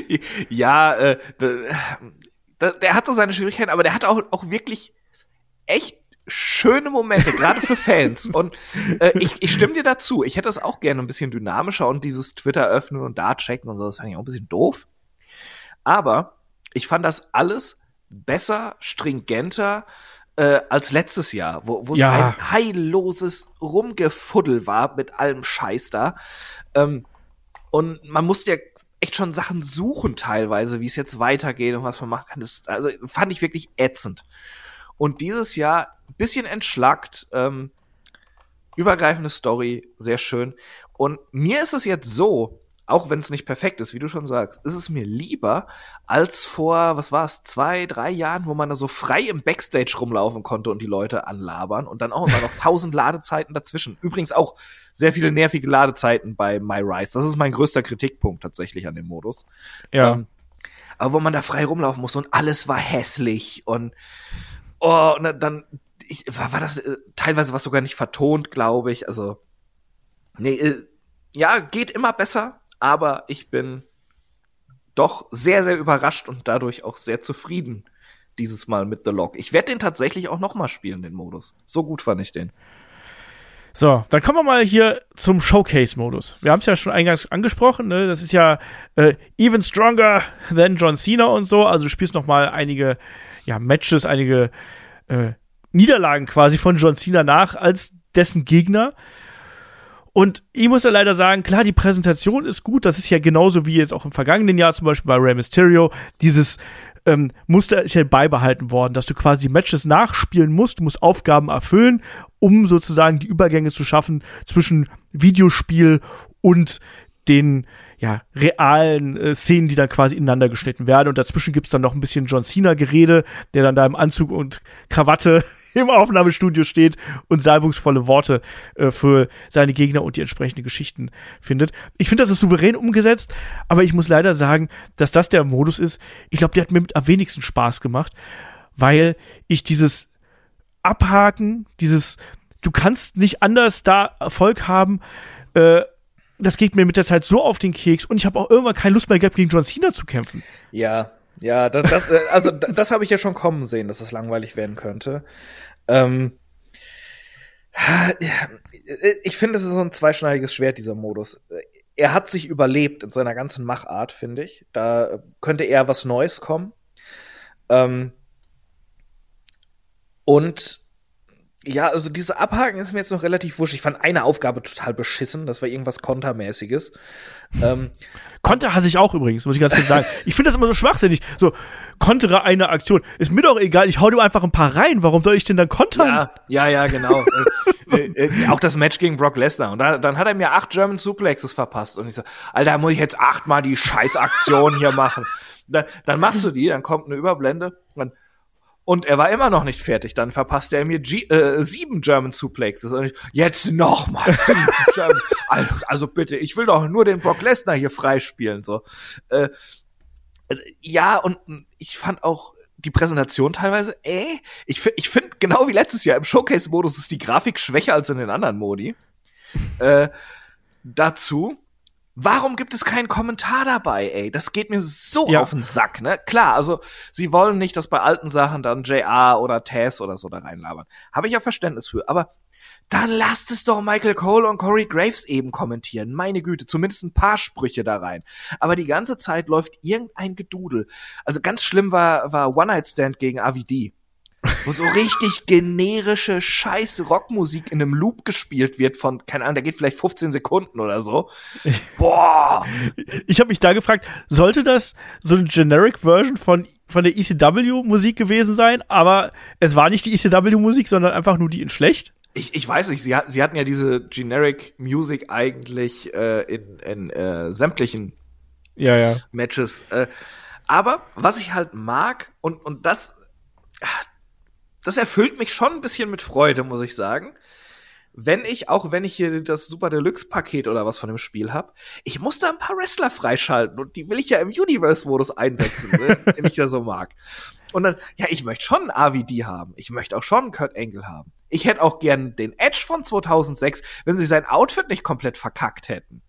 *laughs* ja, äh, der hat so seine Schwierigkeiten, aber der hat auch, auch wirklich echt schöne Momente, gerade für Fans. *laughs* Und äh, ich, ich stimme dir dazu. Ich hätte das auch gerne ein bisschen dynamischer und dieses Twitter öffnen und da checken und so, das fand ich auch ein bisschen doof. Aber ich fand das alles besser, stringenter äh, als letztes Jahr, wo, wo ja. so ein heilloses Rumgefuddel war mit allem Scheiß da. Ähm, und man musste ja echt schon Sachen suchen teilweise, wie es jetzt weitergeht und was man machen kann. Das also fand ich wirklich ätzend. Und dieses Jahr bisschen entschlackt, ähm, übergreifende Story, sehr schön. Und mir ist es jetzt so, auch wenn es nicht perfekt ist, wie du schon sagst, ist es mir lieber als vor, was war es, zwei, drei Jahren, wo man da so frei im Backstage rumlaufen konnte und die Leute anlabern und dann auch immer noch tausend Ladezeiten dazwischen. Übrigens auch sehr viele nervige Ladezeiten bei My Rise. Das ist mein größter Kritikpunkt tatsächlich an dem Modus. Ja. Ähm, aber wo man da frei rumlaufen muss und alles war hässlich und oh, und dann ich, war, war das äh, teilweise was sogar nicht vertont, glaube ich. Also nee, äh, ja, geht immer besser, aber ich bin doch sehr, sehr überrascht und dadurch auch sehr zufrieden dieses Mal mit The Log. Ich werde den tatsächlich auch noch mal spielen, den Modus. So gut fand ich den. So, dann kommen wir mal hier zum Showcase-Modus. Wir haben es ja schon eingangs angesprochen, ne? Das ist ja äh, even stronger than John Cena und so. Also du spielst noch mal einige ja, Matches, einige äh, Niederlagen quasi von John Cena nach als dessen Gegner. Und ich muss ja leider sagen, klar, die Präsentation ist gut. Das ist ja genauso wie jetzt auch im vergangenen Jahr, zum Beispiel bei Rey Mysterio, dieses ähm, Muster ist ja beibehalten worden, dass du quasi die Matches nachspielen musst, du musst Aufgaben erfüllen, um sozusagen die Übergänge zu schaffen zwischen Videospiel und den ja, realen äh, Szenen, die dann quasi ineinander geschnitten werden. Und dazwischen gibt's dann noch ein bisschen John Cena-Gerede, der dann da im Anzug und Krawatte im Aufnahmestudio steht und salbungsvolle Worte äh, für seine Gegner und die entsprechenden Geschichten findet. Ich finde, das ist souverän umgesetzt, aber ich muss leider sagen, dass das der Modus ist. Ich glaube, der hat mir am wenigsten Spaß gemacht, weil ich dieses Abhaken, dieses du kannst nicht anders da Erfolg haben, äh, das geht mir mit der Zeit so auf den Keks und ich habe auch irgendwann keine Lust mehr gehabt, gegen John Cena zu kämpfen. Ja, ja, das, das äh, also das habe ich ja schon kommen sehen, dass das langweilig werden könnte. Ähm, ich finde, es ist so ein zweischneidiges Schwert, dieser Modus. Er hat sich überlebt in seiner ganzen Machart, finde ich. Da könnte eher was Neues kommen. Ähm, und ja, also diese Abhaken ist mir jetzt noch relativ wurscht. Ich fand eine Aufgabe total beschissen. Das war irgendwas Kontermäßiges. Ähm, Konter hasse ich auch übrigens, muss ich ganz kurz sagen. ich finde das immer so schwachsinnig. So, kontere eine Aktion. Ist mir doch egal, ich hau dir einfach ein paar rein. Warum soll ich denn dann kontern? Ja, ja, ja genau. *laughs* äh, äh, auch das Match gegen Brock Lesnar. Und da, dann hat er mir acht German Suplexes verpasst. Und ich so, Alter, muss ich jetzt achtmal die Scheißaktion hier machen. Dann, dann machst du die, dann kommt eine Überblende. Dann und er war immer noch nicht fertig. Dann verpasste er mir G äh, sieben German Suplexes. Und ich, jetzt noch mal sieben *laughs* German. Also, also, bitte, ich will doch nur den Brock Lesnar hier freispielen. So. Äh, ja, und ich fand auch die Präsentation teilweise, äh, ich, ich finde genau wie letztes Jahr im Showcase-Modus ist die Grafik schwächer als in den anderen Modi. äh, dazu Warum gibt es keinen Kommentar dabei, ey? Das geht mir so ja. auf den Sack, ne? Klar, also sie wollen nicht, dass bei alten Sachen dann JR oder Taz oder so da reinlabern. Habe ich ja Verständnis für, aber dann lasst es doch Michael Cole und Corey Graves eben kommentieren. Meine Güte, zumindest ein paar Sprüche da rein. Aber die ganze Zeit läuft irgendein Gedudel. Also ganz schlimm war, war One Night Stand gegen AVD wo so richtig generische scheiß Rockmusik in einem Loop gespielt wird von, keine Ahnung, der geht vielleicht 15 Sekunden oder so. Boah! Ich habe mich da gefragt, sollte das so eine Generic Version von, von der ECW-Musik gewesen sein, aber es war nicht die ECW-Musik, sondern einfach nur die in schlecht? Ich, ich weiß nicht, sie, sie hatten ja diese Generic Music eigentlich äh, in, in äh, sämtlichen ja, ja. Matches. Äh, aber was ich halt mag, und, und das, das erfüllt mich schon ein bisschen mit Freude, muss ich sagen. Wenn ich, auch wenn ich hier das Super Deluxe-Paket oder was von dem Spiel hab, ich muss da ein paar Wrestler freischalten und die will ich ja im Universe-Modus einsetzen, ne, *laughs* den ich ja so mag. Und dann, ja, ich möchte schon einen AVD haben. Ich möchte auch schon einen Kurt Angle haben. Ich hätte auch gern den Edge von 2006, wenn sie sein Outfit nicht komplett verkackt hätten.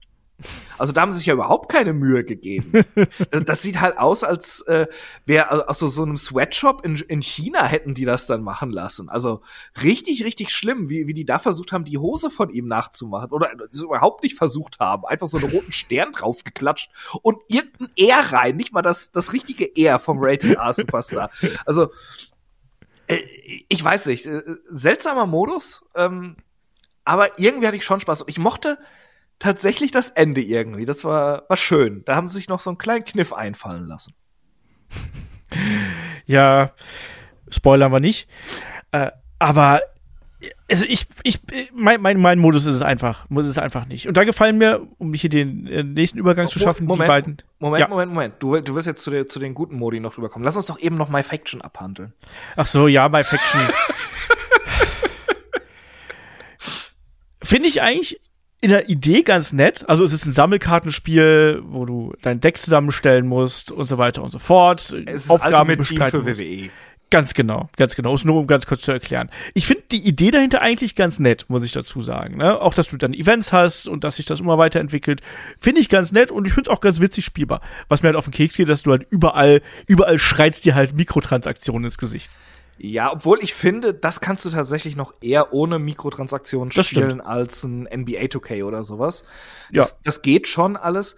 Also da haben sie sich ja überhaupt keine Mühe gegeben. *laughs* das, sieht halt aus, als äh, wäre aus so, einem Sweatshop in, in China hätten die das dann machen lassen. Also richtig, richtig schlimm, wie, wie die da versucht haben, die Hose von ihm nachzumachen. Oder so überhaupt nicht versucht haben. Einfach so einen roten Stern *laughs* draufgeklatscht und irgendein R rein. Nicht mal das, das richtige R vom Rated R Superstar. Also, äh, ich weiß nicht. Äh, seltsamer Modus. Ähm, aber irgendwie hatte ich schon Spaß. Ich mochte tatsächlich das Ende irgendwie. Das war, war schön. Da haben sie sich noch so einen kleinen Kniff einfallen lassen. *laughs* ja, spoilern wir nicht. Äh, aber also ich, ich, mein, mein, mein Modus ist es einfach, muss es einfach nicht. Und da gefallen mir, um hier den äh, nächsten Übergang zu schaffen, Moment, die beiden. Moment, ja. Moment, Moment. Du, du willst jetzt zu, der, zu den guten Modi noch rüberkommen. Lass uns doch eben noch My Faction abhandeln. Ach so, ja, My Faction. *laughs* Finde ich eigentlich in der Idee ganz nett. Also es ist ein Sammelkartenspiel, wo du dein Deck zusammenstellen musst und so weiter und so fort. Es ist Aufgaben Team für WWE. Ganz genau, ganz genau. Ist nur um ganz kurz zu erklären. Ich finde die Idee dahinter eigentlich ganz nett, muss ich dazu sagen. Ne? Auch, dass du dann Events hast und dass sich das immer weiterentwickelt, finde ich ganz nett und ich finde es auch ganz witzig spielbar. Was mir halt auf den Keks geht, dass du halt überall, überall schreitst dir halt Mikrotransaktionen ins Gesicht. Ja, obwohl ich finde, das kannst du tatsächlich noch eher ohne Mikrotransaktionen das spielen stimmt. als ein NBA 2K oder sowas. Ja. Das, das geht schon alles.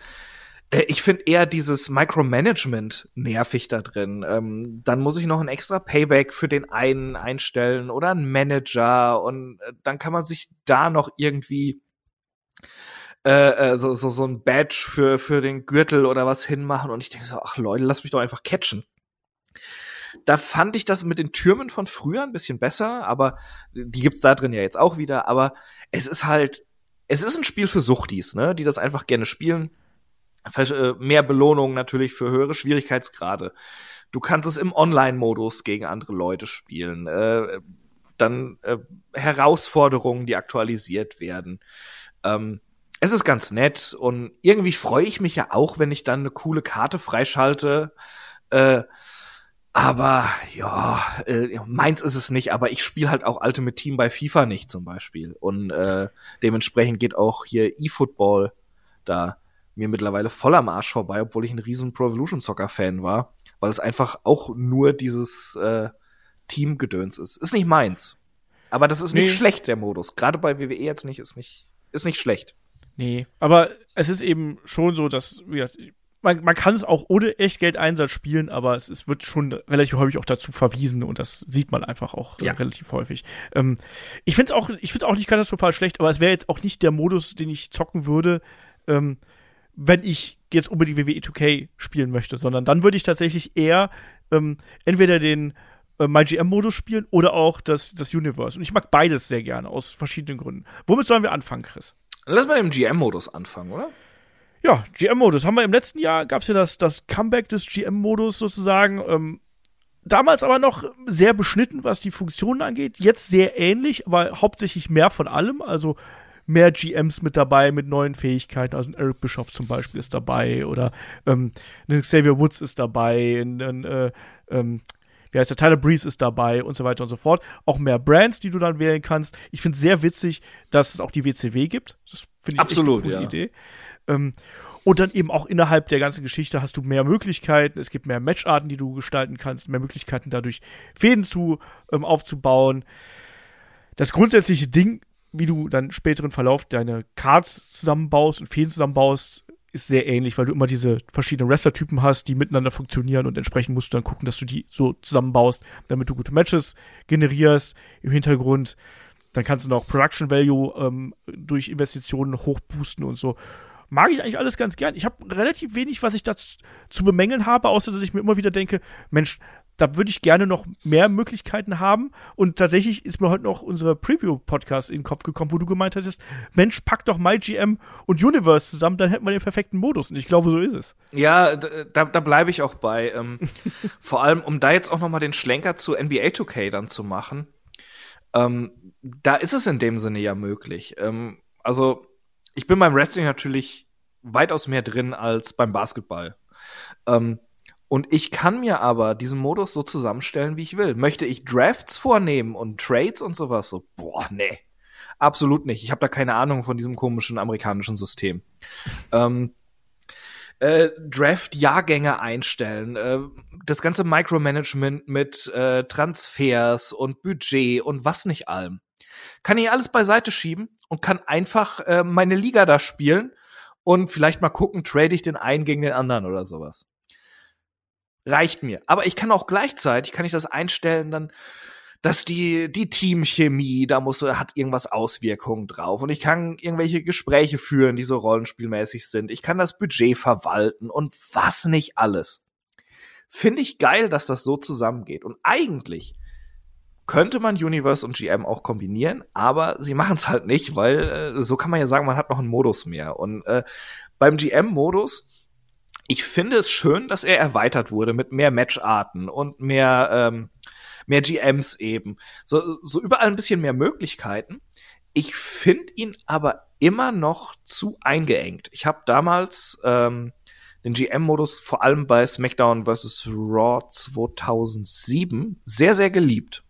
Äh, ich finde eher dieses Micromanagement nervig da drin. Ähm, dann muss ich noch ein extra Payback für den einen einstellen oder einen Manager und äh, dann kann man sich da noch irgendwie äh, äh, so, so, so ein Badge für, für den Gürtel oder was hinmachen und ich denke so, ach Leute, lass mich doch einfach catchen. Da fand ich das mit den Türmen von früher ein bisschen besser, aber die gibt's da drin ja jetzt auch wieder. Aber es ist halt, es ist ein Spiel für Suchtis, ne, die das einfach gerne spielen. Äh, mehr Belohnung natürlich für höhere Schwierigkeitsgrade. Du kannst es im Online-Modus gegen andere Leute spielen. Äh, dann äh, Herausforderungen, die aktualisiert werden. Ähm, es ist ganz nett und irgendwie freue ich mich ja auch, wenn ich dann eine coole Karte freischalte. Äh, aber ja, äh, meins ist es nicht, aber ich spiele halt auch Ultimate Team bei FIFA nicht zum Beispiel. Und äh, dementsprechend geht auch hier eFootball da mir mittlerweile voll am Arsch vorbei, obwohl ich ein riesen Pro Evolution Soccer Fan war, weil es einfach auch nur dieses äh, Teamgedöns ist. Ist nicht meins. Aber das ist nee. nicht schlecht, der Modus. Gerade bei WWE jetzt nicht, ist nicht, ist nicht schlecht. Nee, aber es ist eben schon so, dass ja, man, man kann es auch ohne Echtgeldeinsatz spielen, aber es, es wird schon relativ häufig auch dazu verwiesen und das sieht man einfach auch ja. relativ häufig. Ähm, ich finde es auch, ich find's auch nicht katastrophal schlecht, aber es wäre jetzt auch nicht der Modus, den ich zocken würde, ähm, wenn ich jetzt unbedingt WWE 2K spielen möchte, sondern dann würde ich tatsächlich eher ähm, entweder den äh, MyGM-Modus spielen oder auch das, das Universe. Und ich mag beides sehr gerne, aus verschiedenen Gründen. Womit sollen wir anfangen, Chris? Lass mal im GM-Modus anfangen, oder? Ja, GM-Modus. Haben wir im letzten Jahr, gab es ja das, das Comeback des GM-Modus sozusagen. Ähm, damals aber noch sehr beschnitten, was die Funktionen angeht. Jetzt sehr ähnlich, aber hauptsächlich mehr von allem. Also mehr GMs mit dabei mit neuen Fähigkeiten. Also ein Eric Bischoff zum Beispiel ist dabei oder ähm, Xavier Woods ist dabei, ein, ein äh, ähm, wie heißt der, Tyler Breeze ist dabei und so weiter und so fort. Auch mehr Brands, die du dann wählen kannst. Ich finde es sehr witzig, dass es auch die WCW gibt. Das finde ich Absolut, eine coole ja. Idee. Ähm, und dann eben auch innerhalb der ganzen Geschichte hast du mehr Möglichkeiten. Es gibt mehr Matcharten, die du gestalten kannst, mehr Möglichkeiten dadurch Fäden zu ähm, aufzubauen. Das grundsätzliche Ding, wie du dann späteren Verlauf deine Cards zusammenbaust und Fäden zusammenbaust, ist sehr ähnlich, weil du immer diese verschiedenen Wrestler-Typen hast, die miteinander funktionieren und entsprechend musst du dann gucken, dass du die so zusammenbaust, damit du gute Matches generierst im Hintergrund. Dann kannst du noch Production Value ähm, durch Investitionen hochboosten und so. Mag ich eigentlich alles ganz gern. Ich habe relativ wenig, was ich dazu zu bemängeln habe, außer dass ich mir immer wieder denke, Mensch, da würde ich gerne noch mehr Möglichkeiten haben. Und tatsächlich ist mir heute noch unsere Preview-Podcast in den Kopf gekommen, wo du gemeint hattest, Mensch, pack doch MyGM und Universe zusammen, dann hätten wir den perfekten Modus. Und ich glaube, so ist es. Ja, da, da bleibe ich auch bei. Ähm, *laughs* vor allem, um da jetzt auch noch mal den Schlenker zu NBA 2K dann zu machen. Ähm, da ist es in dem Sinne ja möglich. Ähm, also, ich bin beim Wrestling natürlich weitaus mehr drin als beim Basketball. Ähm, und ich kann mir aber diesen Modus so zusammenstellen, wie ich will. Möchte ich Drafts vornehmen und Trades und sowas? So, boah, nee. Absolut nicht. Ich habe da keine Ahnung von diesem komischen amerikanischen System. ähm, äh, Draft-Jahrgänge einstellen, äh, das ganze Micromanagement mit äh, Transfers und Budget und was nicht allem. Kann ich alles beiseite schieben und kann einfach äh, meine Liga da spielen und vielleicht mal gucken, trade ich den einen gegen den anderen oder sowas reicht mir. Aber ich kann auch gleichzeitig, kann ich das einstellen, dann, dass die, die Teamchemie, da muss, hat irgendwas Auswirkungen drauf. Und ich kann irgendwelche Gespräche führen, die so rollenspielmäßig sind. Ich kann das Budget verwalten und was nicht alles. Finde ich geil, dass das so zusammengeht. Und eigentlich könnte man Universe und GM auch kombinieren, aber sie machen es halt nicht, weil äh, so kann man ja sagen, man hat noch einen Modus mehr. Und äh, beim GM-Modus ich finde es schön, dass er erweitert wurde mit mehr Matcharten und mehr, ähm, mehr GMs eben. So, so überall ein bisschen mehr Möglichkeiten. Ich finde ihn aber immer noch zu eingeengt. Ich habe damals ähm, den GM-Modus vor allem bei SmackDown vs. Raw 2007 sehr, sehr geliebt.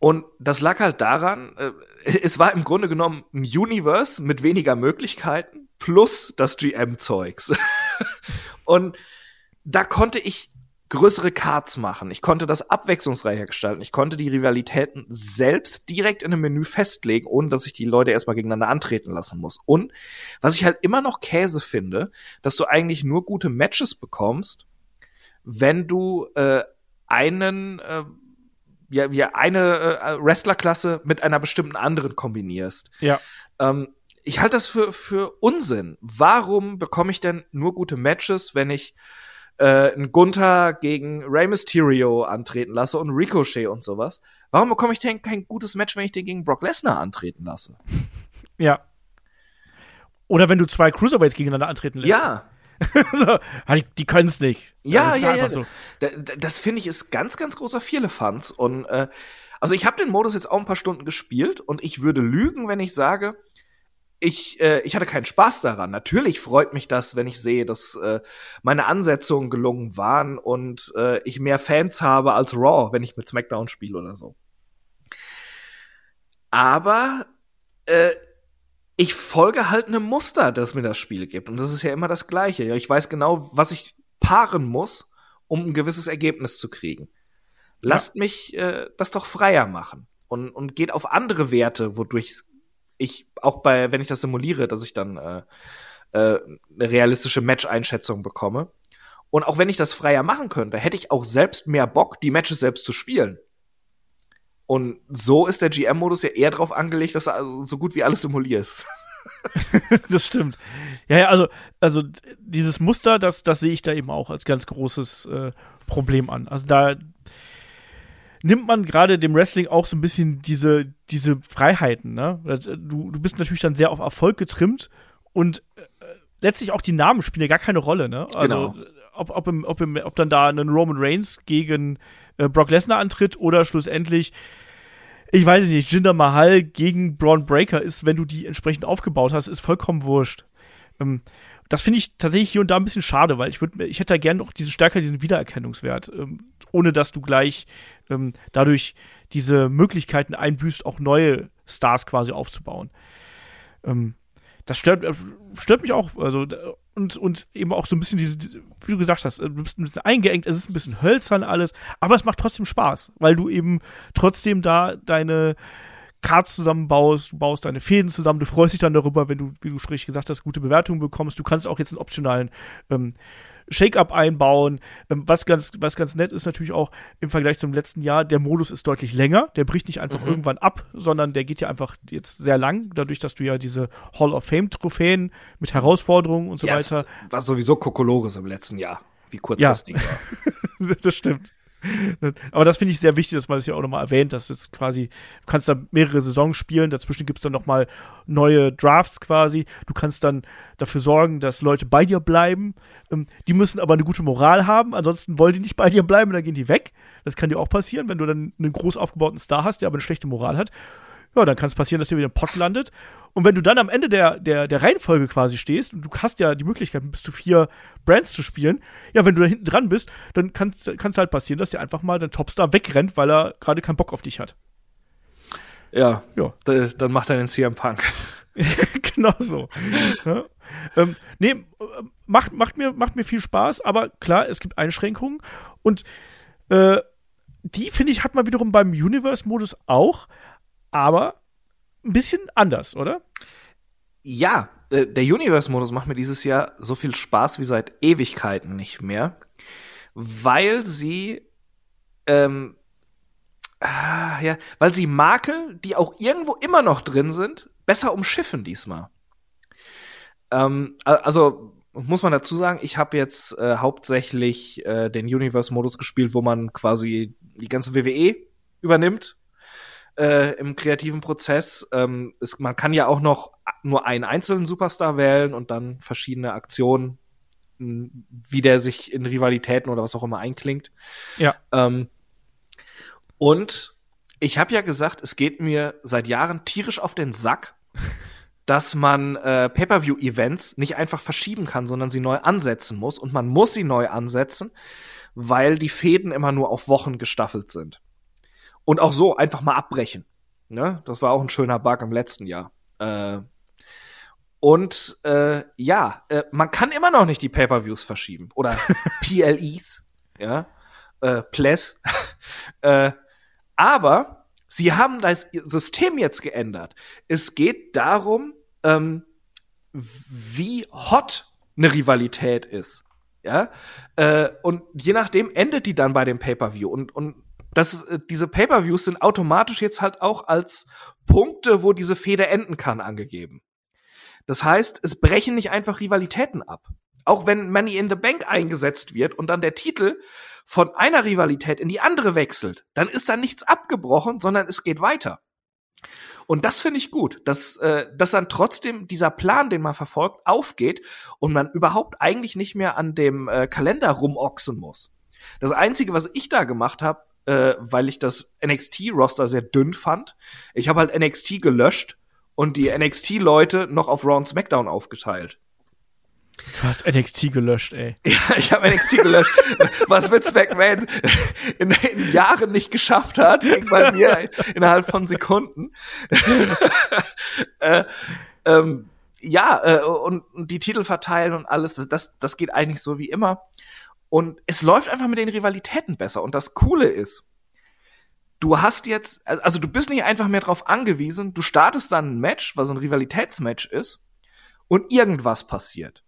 Und das lag halt daran, äh, *laughs* es war im Grunde genommen ein Universe mit weniger Möglichkeiten plus das GM-Zeugs. *laughs* und da konnte ich größere Cards machen. Ich konnte das abwechslungsreicher gestalten. Ich konnte die Rivalitäten selbst direkt in einem Menü festlegen, ohne dass ich die Leute erstmal gegeneinander antreten lassen muss. Und was ich halt immer noch Käse finde, dass du eigentlich nur gute Matches bekommst, wenn du äh, einen äh, ja, ja eine äh, Wrestlerklasse mit einer bestimmten anderen kombinierst. Ja. Ähm, ich halte das für, für Unsinn. Warum bekomme ich denn nur gute Matches, wenn ich äh, einen Gunther gegen Rey Mysterio antreten lasse und Ricochet und sowas, warum bekomme ich denn kein gutes Match, wenn ich den gegen Brock Lesnar antreten lasse? Ja. Oder wenn du zwei Cruiserweights gegeneinander antreten lässt. Ja. *laughs* die die können es nicht. Ja, Das ja, einfach ja. So. Da- da- Das finde ich ist ganz, ganz großer Vierlefanz. Und äh, also ich habe den Modus jetzt auch ein paar Stunden gespielt und ich würde lügen, wenn ich sage, ich, äh, ich hatte keinen Spaß daran. Natürlich freut mich das, wenn ich sehe, dass äh, meine Ansetzungen gelungen waren und äh, ich mehr Fans habe als Raw, wenn ich mit SmackDown spiele oder so. Aber äh, ich folge halt einem Muster, das mir das Spiel gibt. Und das ist ja immer das Gleiche. Ja, ich weiß genau, was ich paaren muss, um ein gewisses Ergebnis zu kriegen. Lasst mich äh, das doch freier machen und, und geht auf andere Werte, wodurch ich auch bei, wenn ich das simuliere, dass ich dann äh, äh, eine realistische Match-Einschätzung bekomme. Und auch wenn ich das freier machen könnte, hätte ich auch selbst mehr Bock, die Matches selbst zu spielen. Und so ist der GM-Modus ja eher darauf angelegt, dass du also so gut wie alles simulierst. *laughs* *laughs* das stimmt. Ja, ja, also, also dieses Muster, das, das sehe ich da eben auch als ganz großes äh, Problem an. Also da nimmt man gerade dem Wrestling auch so ein bisschen diese, diese Freiheiten, ne? Du, du bist natürlich dann sehr auf Erfolg getrimmt und äh, letztlich auch die Namen spielen ja gar keine Rolle, ne? Also Genau. ob, ob, im, ob, im, ob dann da ein Roman Reigns gegen äh, Brock Lesnar antritt oder schlussendlich ich weiß nicht, Jinder Mahal gegen Braun Breaker ist, wenn du die entsprechend aufgebaut hast, ist vollkommen wurscht. Ähm, das finde ich tatsächlich hier und da ein bisschen schade, weil ich würde, ich hätte da gerne noch diesen stärker diesen Wiedererkennungswert, ähm, ohne dass du gleich ähm, dadurch diese Möglichkeiten einbüßt, auch neue Stars quasi aufzubauen. Ähm, das stört, äh, stört mich auch, also und, und eben auch so ein bisschen diese, wie du gesagt hast, äh, ein bisschen eingeengt, es ist ein bisschen hölzern alles, aber es macht trotzdem Spaß, weil du eben trotzdem da deine Cards zusammenbaust, du baust deine Fäden zusammen, du freust dich dann darüber, wenn du, wie du richtig gesagt hast, gute Bewertungen bekommst. Du kannst auch jetzt einen optionalen ähm, Shake-up einbauen. Ähm, was, ganz, was ganz nett ist natürlich auch im Vergleich zum letzten Jahr, der Modus ist deutlich länger. Der bricht nicht einfach Mhm. irgendwann ab, sondern der geht ja einfach jetzt sehr lang, dadurch, dass du ja diese Hall of Fame-Trophäen mit Herausforderungen und so Ja, weiter. War sowieso Kokolores im letzten Jahr, wie kurz Ja. das Ding war. das stimmt. Aber das finde ich sehr wichtig, dass man das ja auch nochmal erwähnt, dass jetzt quasi, du kannst da mehrere Saisons spielen, dazwischen gibt es dann nochmal neue Drafts quasi. Du kannst dann dafür sorgen, dass Leute bei dir bleiben. Ähm, die müssen aber eine gute Moral haben, ansonsten wollen die nicht bei dir bleiben, dann gehen die weg. Das kann dir auch passieren, wenn du dann einen groß aufgebauten Star hast, der aber eine schlechte Moral hat. Ja, dann kann es passieren, dass der wieder im Pott landet. Und wenn du dann am Ende der, der, der Reihenfolge quasi stehst, und du hast ja die Möglichkeit, bis zu vier Brands zu spielen, ja, wenn du da hinten dran bist, dann kann es halt passieren, dass dir einfach mal dein Topstar wegrennt, weil er gerade keinen Bock auf dich hat. Ja, Ja. da- dann macht er den CM Punk. *laughs* *laughs* genau so. ja. ähm, nee, macht, macht, mir, macht mir viel Spaß, aber klar, es gibt Einschränkungen. Und äh, die, finde ich, hat man wiederum beim Universe-Modus auch, aber ein bisschen anders, oder? Ja, äh, der Universe-Modus macht mir dieses Jahr so viel Spaß wie seit Ewigkeiten nicht mehr, weil sie ähm, ah, ja, weil sie Makel, die auch irgendwo immer noch drin sind, besser umschiffen diesmal. Ähm, also muss man dazu sagen, ich habe jetzt äh, hauptsächlich äh, den Universe-Modus gespielt, wo man quasi die ganze WWE übernimmt äh, im kreativen Prozess. Ähm, es, man kann ja auch noch nur einen einzelnen Superstar wählen und dann verschiedene Aktionen, wie der sich in Rivalitäten oder was auch immer einklingt. Ja. Ähm, und ich habe ja gesagt, es geht mir seit Jahren tierisch auf den Sack, *laughs* dass man äh, Pay-per-view-Events nicht einfach verschieben kann, sondern sie neu ansetzen muss. Und man muss sie neu ansetzen, weil die Fäden immer nur auf Wochen gestaffelt sind. Und auch so einfach mal abbrechen. Ne? Das war auch ein schöner Bug im letzten Jahr. Äh, und äh, ja, äh, man kann immer noch nicht die Pay-per-Views verschieben oder *laughs* PLEs, ja, äh, Ples. *laughs* äh, aber sie haben das System jetzt geändert. Es geht darum, ähm, wie hot eine Rivalität ist. Ja, äh, und je nachdem endet die dann bei dem Pay-per-View und und das, äh, diese Pay-per-Views sind automatisch jetzt halt auch als Punkte, wo diese Feder enden kann, angegeben. Das heißt, es brechen nicht einfach Rivalitäten ab. Auch wenn Money in the Bank eingesetzt wird und dann der Titel von einer Rivalität in die andere wechselt, dann ist da nichts abgebrochen, sondern es geht weiter. Und das finde ich gut, dass, äh, dass dann trotzdem dieser Plan, den man verfolgt, aufgeht und man überhaupt eigentlich nicht mehr an dem äh, Kalender rumochsen muss. Das Einzige, was ich da gemacht habe, äh, weil ich das NXT-Roster sehr dünn fand, ich habe halt NXT gelöscht und die NXT-Leute noch auf Raw und SmackDown aufgeteilt. Du hast NXT gelöscht, ey. *laughs* Ja, ich habe NXT gelöscht. Was Vince McMahon in, in, Jahren nicht geschafft hat, ging bei mir innerhalb von Sekunden. *laughs* äh, ähm, ja, äh, und, und, die Titel verteilen und alles, das, das geht eigentlich so wie immer. Und es läuft einfach mit den Rivalitäten besser. Und das Coole ist, du hast jetzt, also du bist nicht einfach mehr drauf angewiesen, du startest dann ein Match, was ein Rivalitätsmatch ist, und irgendwas passiert.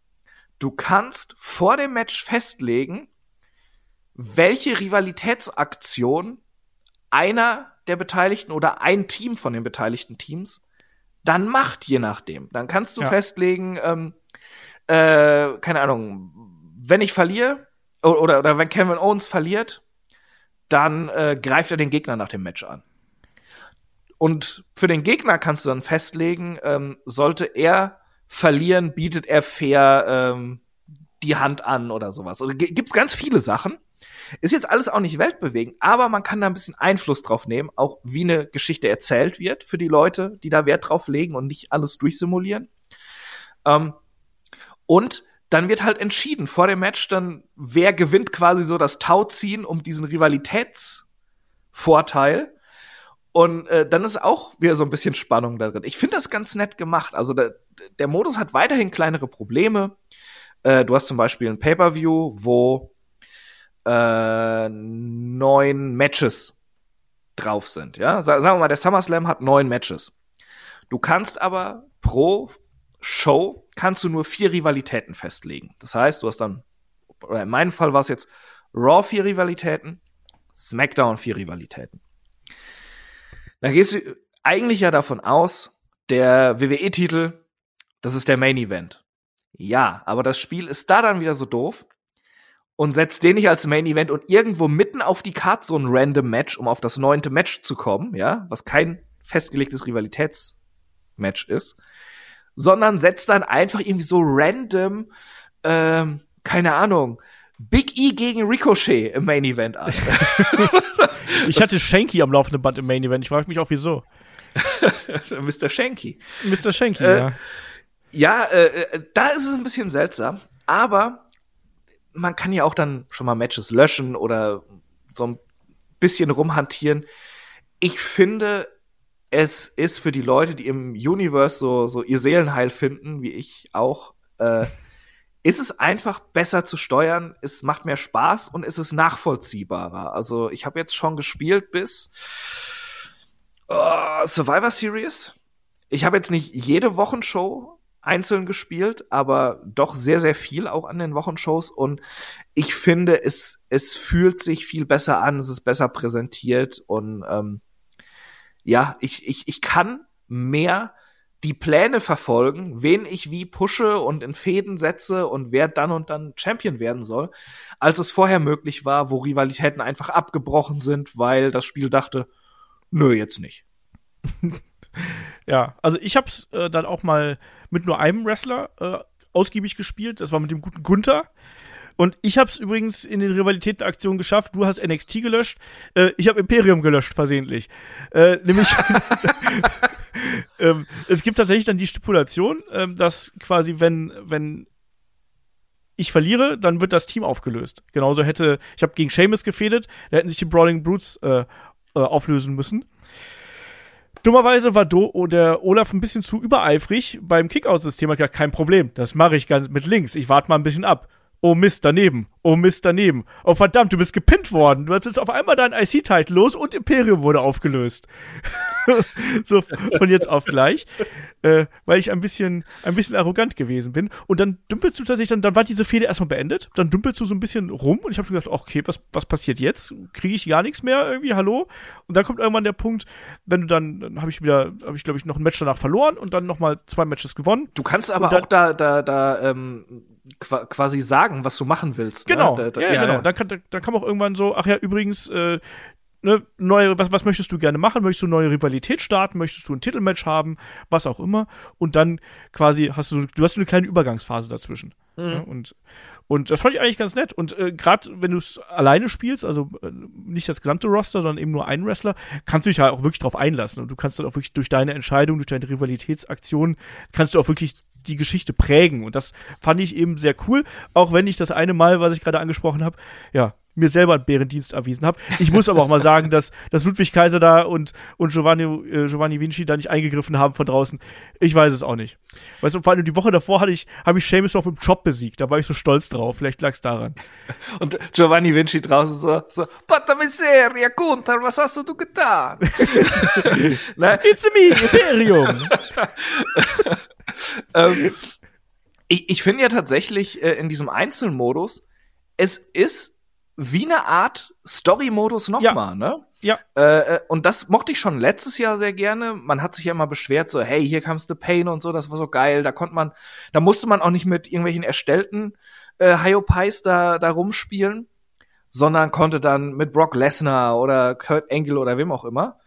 Du kannst vor dem Match festlegen, welche Rivalitätsaktion einer der Beteiligten oder ein Team von den beteiligten Teams dann macht, je nachdem. Dann kannst du ja. festlegen, ähm, äh, keine Ahnung, wenn ich verliere oder, oder wenn Kevin Owens verliert, dann äh, greift er den Gegner nach dem Match an. Und für den Gegner kannst du dann festlegen, ähm, sollte er verlieren, bietet er fair ähm, die Hand an oder sowas. Oder gibt's ganz viele Sachen. Ist jetzt alles auch nicht weltbewegend, aber man kann da ein bisschen Einfluss drauf nehmen, auch wie eine Geschichte erzählt wird für die Leute, die da Wert drauf legen und nicht alles durchsimulieren. Ähm, und dann wird halt entschieden vor dem Match dann, wer gewinnt quasi so das Tauziehen um diesen Rivalitätsvorteil. Und äh, dann ist auch wieder so ein bisschen Spannung da drin. Ich finde das ganz nett gemacht. Also der, der Modus hat weiterhin kleinere Probleme. Äh, du hast zum Beispiel ein Pay-per-View, wo äh, neun Matches drauf sind. Ja, sagen wir mal, der SummerSlam hat neun Matches. Du kannst aber pro Show kannst du nur vier Rivalitäten festlegen. Das heißt, du hast dann, oder in meinem Fall war es jetzt Raw vier Rivalitäten, SmackDown vier Rivalitäten. Da gehst du eigentlich ja davon aus, der WWE-Titel, das ist der Main Event. Ja, aber das Spiel ist da dann wieder so doof und setzt den nicht als Main Event und irgendwo mitten auf die Karte so ein random Match, um auf das neunte Match zu kommen, ja, was kein festgelegtes Rivalitätsmatch ist, sondern setzt dann einfach irgendwie so random, ähm, keine Ahnung, Big E gegen Ricochet im Main Event an. *laughs* ich hatte Shanky am laufenden Band im Main Event. Ich frage mich auch wieso. *laughs* Mr. Shanky. Mr. Shanky, äh, ja. Ja, äh, äh, da ist es ein bisschen seltsam, aber man kann ja auch dann schon mal Matches löschen oder so ein bisschen rumhantieren. Ich finde, es ist für die Leute, die im Universe so, so ihr Seelenheil finden, wie ich auch, äh, *laughs* ist es einfach besser zu steuern, es macht mehr Spaß und es ist nachvollziehbarer. Also ich habe jetzt schon gespielt bis uh, Survivor Series. Ich habe jetzt nicht jede Wochenshow einzeln gespielt, aber doch sehr, sehr viel auch an den Wochenshows und ich finde, es, es fühlt sich viel besser an, es ist besser präsentiert und ähm, ja, ich, ich, ich kann mehr die Pläne verfolgen, wen ich wie pushe und in Fäden setze und wer dann und dann Champion werden soll, als es vorher möglich war, wo Rivalitäten einfach abgebrochen sind, weil das Spiel dachte, nö, jetzt nicht. *laughs* ja, also ich hab's äh, dann auch mal mit nur einem Wrestler äh, ausgiebig gespielt, das war mit dem guten Gunther. Und ich habe es übrigens in den Rivalitätenaktionen geschafft. Du hast NXT gelöscht. Äh, ich habe Imperium gelöscht, versehentlich. Äh, nämlich, *laughs* ähm, es gibt tatsächlich dann die Stipulation, ähm, dass quasi, wenn, wenn ich verliere, dann wird das Team aufgelöst. Genauso hätte, ich habe gegen Seamus gefädet, da hätten sich die Brawling Brutes äh, äh, auflösen müssen. Dummerweise war Do der Olaf ein bisschen zu übereifrig beim Kickout-System. Er hat gesagt, kein Problem, das mache ich ganz mit links. Ich warte mal ein bisschen ab oh Mist, daneben. Oh Mist, daneben. Oh verdammt, du bist gepinnt worden. Du bist auf einmal dein IC-Title los und Imperium wurde aufgelöst. *laughs* so von jetzt auf gleich. Äh, weil ich ein bisschen, ein bisschen arrogant gewesen bin. Und dann dümpelst du tatsächlich, dann, dann war diese Fehde erstmal beendet. Dann dümpelst du so ein bisschen rum und ich habe schon gedacht, okay, was, was passiert jetzt? Kriege ich gar nichts mehr irgendwie? Hallo? Und dann kommt irgendwann der Punkt, wenn du dann, dann habe ich wieder, habe ich glaube ich noch ein Match danach verloren und dann nochmal zwei Matches gewonnen. Du kannst aber dann, auch da, da, da ähm, quasi sagen, was du machen willst. Genau, ne? da, da, ja, ja, genau. Ja. Dann, kann, dann kann man auch irgendwann so, ach ja, übrigens, äh, ne, neue, was, was möchtest du gerne machen? Möchtest du neue Rivalität starten? Möchtest du ein Titelmatch haben? Was auch immer. Und dann quasi hast du, du hast eine kleine Übergangsphase dazwischen. Mhm. Ja, und, und das fand ich eigentlich ganz nett. Und äh, gerade wenn du es alleine spielst, also äh, nicht das gesamte Roster, sondern eben nur einen Wrestler, kannst du dich halt auch wirklich drauf einlassen. Und du kannst dann auch wirklich durch deine Entscheidung, durch deine Rivalitätsaktionen, kannst du auch wirklich die Geschichte prägen. Und das fand ich eben sehr cool, auch wenn ich das eine Mal, was ich gerade angesprochen habe, ja, mir selber einen Bärendienst erwiesen habe. Ich muss aber auch mal sagen, dass, dass Ludwig Kaiser da und, und Giovanni, äh, Giovanni Vinci da nicht eingegriffen haben von draußen. Ich weiß es auch nicht. Weißt du, vor allem die Woche davor hatte ich, habe ich Seamus noch mit dem Job besiegt. Da war ich so stolz drauf. Vielleicht lag es daran. *laughs* Und Giovanni Vinci draußen so, so, Pata miseria, Gunther, was hast du getan? *laughs* ne? It's me, Imperium. *laughs* *laughs* ähm, ich ich finde ja tatsächlich äh, in diesem Einzelmodus, es ist wie eine Art Story-Modus nochmal, ja. ne? Ja. Äh, äh, und das mochte ich schon letztes Jahr sehr gerne. Man hat sich ja immer beschwert, so, hey, hier kam's the Pain und so, das war so geil. Da konnte man, da musste man auch nicht mit irgendwelchen erstellten äh, Hyopies da, da rumspielen, sondern konnte dann mit Brock Lesnar oder Kurt Angle oder wem auch immer.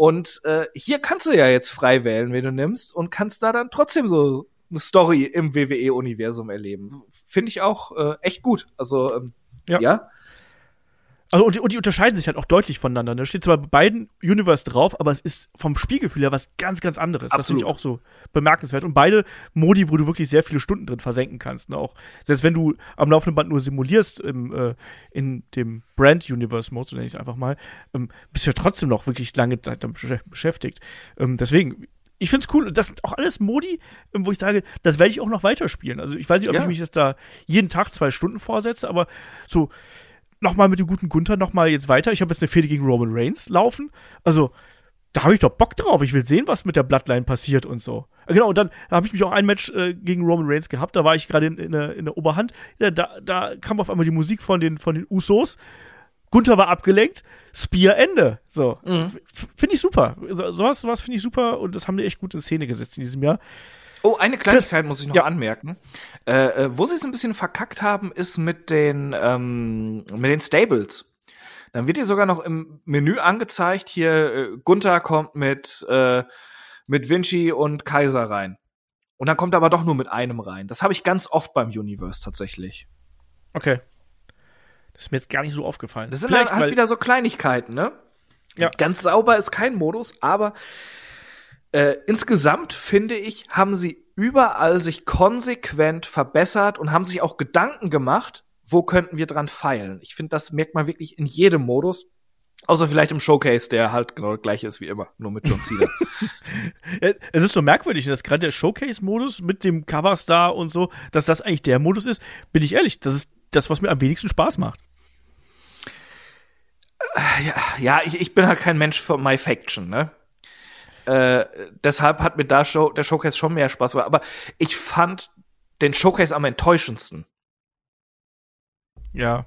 Und äh, hier kannst du ja jetzt frei wählen, wen du nimmst, und kannst da dann trotzdem so eine Story im WWE-Universum erleben. Finde ich auch äh, echt gut. Also ähm, ja. ja. Also und die, und die unterscheiden sich halt auch deutlich voneinander. Da ne? steht zwar bei beiden Universe drauf, aber es ist vom Spielgefühl her was ganz, ganz anderes. Absolut. Das finde ich auch so bemerkenswert. Und beide Modi, wo du wirklich sehr viele Stunden drin versenken kannst. Ne? Auch selbst wenn du am laufenden Band nur simulierst im, äh, in dem Brand Universe Mode, so nenne ich es einfach mal, ähm, bist du ja trotzdem noch wirklich lange Zeit damit beschäftigt. Ähm, deswegen, ich finde es cool. Das sind auch alles Modi, ähm, wo ich sage, das werde ich auch noch weiterspielen. Also ich weiß nicht, ob ja. ich mich jetzt da jeden Tag zwei Stunden vorsetze, aber so nochmal mit dem guten Gunther nochmal jetzt weiter. Ich habe jetzt eine Fehde gegen Roman Reigns laufen. Also, da habe ich doch Bock drauf. Ich will sehen, was mit der Bloodline passiert und so. Genau, und dann habe ich mich auch ein Match äh, gegen Roman Reigns gehabt. Da war ich gerade in, in, der, in der Oberhand. Ja, da, da kam auf einmal die Musik von den, von den Usos. Gunther war abgelenkt. Spear Ende. So. Mhm. Finde ich super. So, sowas sowas finde ich super und das haben die echt gut in Szene gesetzt in diesem Jahr. Oh, eine Kleinigkeit Chris, muss ich noch ja. anmerken. Äh, äh, wo sie es ein bisschen verkackt haben, ist mit den, ähm, mit den Stables. Dann wird dir sogar noch im Menü angezeigt, hier äh, Gunther kommt mit, äh, mit Vinci und Kaiser rein. Und dann kommt er aber doch nur mit einem rein. Das habe ich ganz oft beim Universe tatsächlich. Okay. Das ist mir jetzt gar nicht so aufgefallen. Das sind Vielleicht, halt, halt wieder so Kleinigkeiten, ne? Ja. Ganz sauber ist kein Modus, aber äh, insgesamt finde ich, haben sie überall sich konsequent verbessert und haben sich auch Gedanken gemacht, wo könnten wir dran feilen. Ich finde, das merkt man wirklich in jedem Modus. Außer vielleicht im Showcase, der halt genau das gleiche ist wie immer, nur mit John Cena. *laughs* es ist so merkwürdig, dass gerade der Showcase-Modus mit dem Coverstar und so, dass das eigentlich der Modus ist. Bin ich ehrlich, das ist das, was mir am wenigsten Spaß macht. Äh, ja, ja ich, ich bin halt kein Mensch für My Faction, ne? Äh, deshalb hat mir da Show, der Showcase schon mehr Spaß gemacht. Aber ich fand den Showcase am enttäuschendsten. Ja.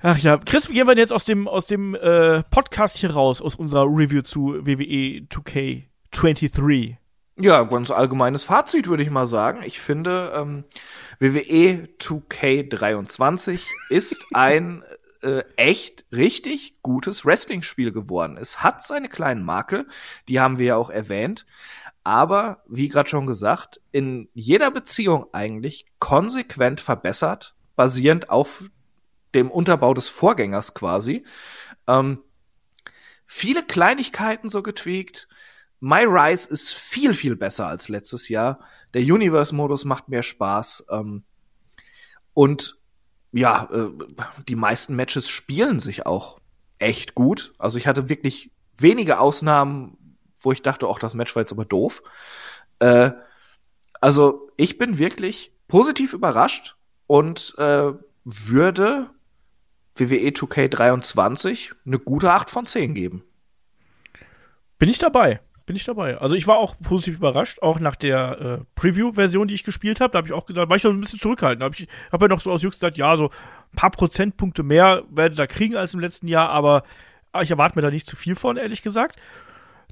Ach ja, Chris, wie gehen wir denn jetzt aus dem, aus dem äh, Podcast hier raus, aus unserer Review zu WWE 2K23? Ja, ganz allgemeines Fazit würde ich mal sagen. Ich finde, ähm, WWE 2K23 ist *laughs* ein äh, echt richtig gutes Wrestling-Spiel geworden. Es hat seine kleinen Makel, die haben wir ja auch erwähnt, aber wie gerade schon gesagt, in jeder Beziehung eigentlich konsequent verbessert, basierend auf dem Unterbau des Vorgängers quasi. Ähm, viele Kleinigkeiten so getweakt. My Rise ist viel, viel besser als letztes Jahr. Der Universe-Modus macht mehr Spaß. Ähm, und ja, äh, die meisten Matches spielen sich auch echt gut. Also ich hatte wirklich wenige Ausnahmen, wo ich dachte, auch das Match war jetzt aber doof. Äh, also ich bin wirklich positiv überrascht und äh, würde WWE 2K23 eine gute 8 von 10 geben. Bin ich dabei. Bin ich dabei. Also ich war auch positiv überrascht, auch nach der äh, Preview-Version, die ich gespielt habe. Da habe ich auch gesagt, war ich noch ein bisschen zurückhaltend. Da habe ich hab ja noch so aus Jux gesagt, ja, so ein paar Prozentpunkte mehr werde da kriegen als im letzten Jahr, aber ah, ich erwarte mir da nicht zu viel von, ehrlich gesagt.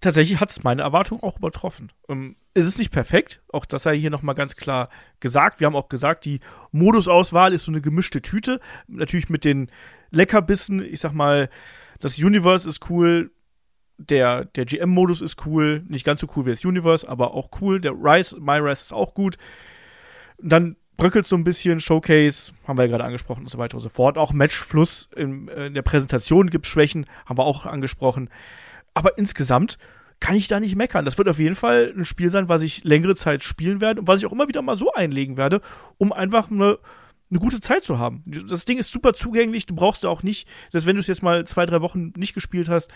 Tatsächlich hat es meine Erwartung auch übertroffen. Ähm, es ist nicht perfekt, auch das sei hier nochmal ganz klar gesagt. Wir haben auch gesagt, die Modusauswahl ist so eine gemischte Tüte. Natürlich mit den Leckerbissen, ich sag mal, das Universe ist cool, der, der GM-Modus ist cool, nicht ganz so cool wie das Universe, aber auch cool. Der Rise, My Rise ist auch gut. dann bröckelt so ein bisschen, Showcase, haben wir ja gerade angesprochen und so weiter und so fort. Auch Matchfluss in, äh, in der Präsentation gibt Schwächen, haben wir auch angesprochen. Aber insgesamt kann ich da nicht meckern. Das wird auf jeden Fall ein Spiel sein, was ich längere Zeit spielen werde und was ich auch immer wieder mal so einlegen werde, um einfach eine, eine gute Zeit zu haben. Das Ding ist super zugänglich, du brauchst da auch nicht, selbst wenn du es jetzt mal zwei, drei Wochen nicht gespielt hast,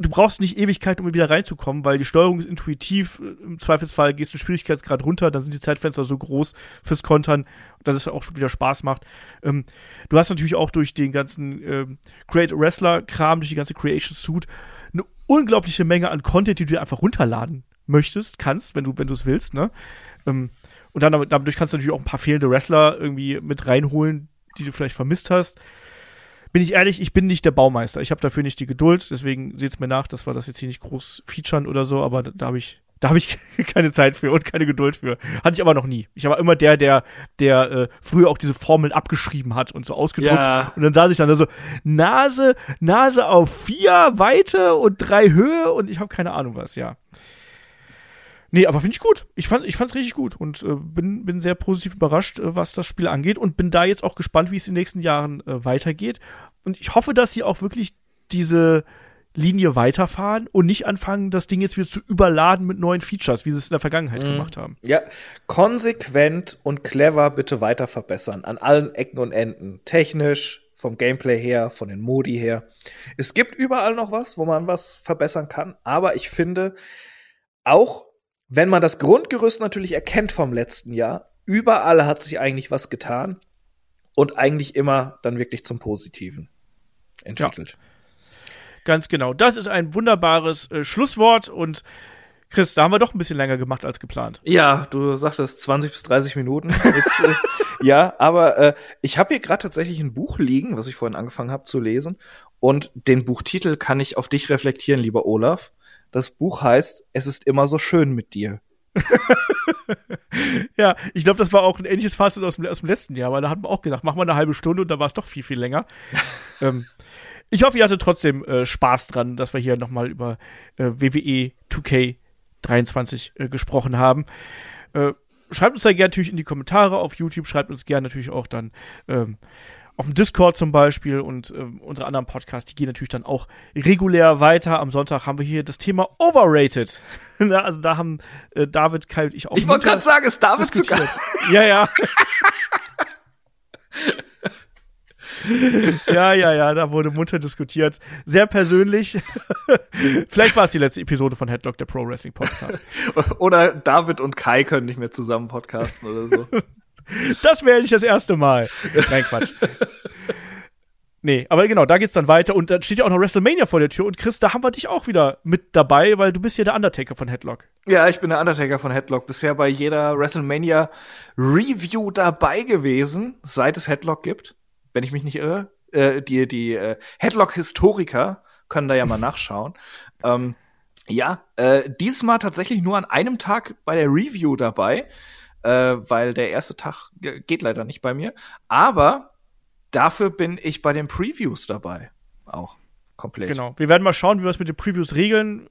du brauchst nicht Ewigkeit, um wieder reinzukommen, weil die Steuerung ist intuitiv. Im Zweifelsfall gehst du Schwierigkeitsgrad runter, dann sind die Zeitfenster so groß fürs Kontern, dass es auch schon wieder Spaß macht. Ähm, du hast natürlich auch durch den ganzen ähm, Great Wrestler-Kram, durch die ganze Creation Suit, eine unglaubliche Menge an Content, die du dir einfach runterladen möchtest, kannst, wenn du, wenn du es willst, ne? Ähm, und dann dadurch kannst du natürlich auch ein paar fehlende Wrestler irgendwie mit reinholen, die du vielleicht vermisst hast bin ich ehrlich, ich bin nicht der Baumeister. Ich habe dafür nicht die Geduld, deswegen seht's mir nach, dass wir das jetzt hier nicht groß featuren oder so, aber da, da habe ich da habe ich *laughs* keine Zeit für und keine Geduld für. Hatte ich aber noch nie. Ich war immer der, der, der äh, früher auch diese Formeln abgeschrieben hat und so ausgedruckt. Ja. Und dann saß ich dann da so, Nase, Nase auf vier Weite und drei Höhe und ich habe keine Ahnung was, ja. Nee, aber finde ich gut. Ich fand ich fand's richtig gut und äh, bin bin sehr positiv überrascht, äh, was das Spiel angeht und bin da jetzt auch gespannt, wie es in den nächsten Jahren äh, weitergeht und ich hoffe, dass sie auch wirklich diese Linie weiterfahren und nicht anfangen, das Ding jetzt wieder zu überladen mit neuen Features, wie sie es in der Vergangenheit mhm. gemacht haben. Ja, konsequent und clever bitte weiter verbessern an allen Ecken und Enden. Technisch, vom Gameplay her, von den Modi her. Es gibt überall noch was, wo man was verbessern kann, aber ich finde, auch wenn man das Grundgerüst natürlich erkennt vom letzten Jahr, überall hat sich eigentlich was getan und eigentlich immer dann wirklich zum Positiven entwickelt. Ja. Ganz genau. Das ist ein wunderbares äh, Schlusswort und Chris, da haben wir doch ein bisschen länger gemacht als geplant. Ja, du sagtest 20 bis 30 Minuten. Jetzt, äh, *laughs* ja, aber äh, ich habe hier gerade tatsächlich ein Buch liegen, was ich vorhin angefangen habe zu lesen. Und den Buchtitel kann ich auf dich reflektieren, lieber Olaf. Das Buch heißt Es ist immer so schön mit dir. *laughs* ja, ich glaube, das war auch ein ähnliches Fazit aus dem, aus dem letzten Jahr, weil da hatten wir auch gedacht, machen wir eine halbe Stunde und da war es doch viel, viel länger. *laughs* ähm, ich hoffe, ihr hattet trotzdem äh, Spaß dran, dass wir hier nochmal über äh, WWE 2K23 äh, gesprochen haben. Äh, schreibt uns da gerne natürlich in die Kommentare auf YouTube, schreibt uns gerne natürlich auch dann ähm, auf dem Discord zum Beispiel und äh, unsere anderen Podcasts, die gehen natürlich dann auch regulär weiter. Am Sonntag haben wir hier das Thema Overrated. *laughs* also da haben äh, David, Kai und ich auch. Ich wollte gerade sagen, ist David sogar. *laughs* ja, ja. ja, ja, ja, da wurde munter diskutiert. Sehr persönlich. *laughs* Vielleicht war es die letzte Episode von Headlock, der Pro Wrestling Podcast. Oder David und Kai können nicht mehr zusammen podcasten oder so. Das wäre nicht das erste Mal. Nein, Quatsch. Nee, aber genau, da geht's dann weiter und dann steht ja auch noch WrestleMania vor der Tür und Chris, da haben wir dich auch wieder mit dabei, weil du bist ja der Undertaker von Headlock. Ja, ich bin der Undertaker von Headlock, bisher bei jeder WrestleMania Review dabei gewesen, seit es Headlock gibt, wenn ich mich nicht irre. Äh, die die äh, Headlock Historiker können da ja mal nachschauen. *laughs* Ähm, ja, äh, diesmal tatsächlich nur an einem Tag bei der Review dabei äh, weil der erste Tag geht leider nicht bei mir. Aber dafür bin ich bei den Previews dabei. Auch komplett. Genau. Wir werden mal schauen, wie wir es mit den Previews regeln,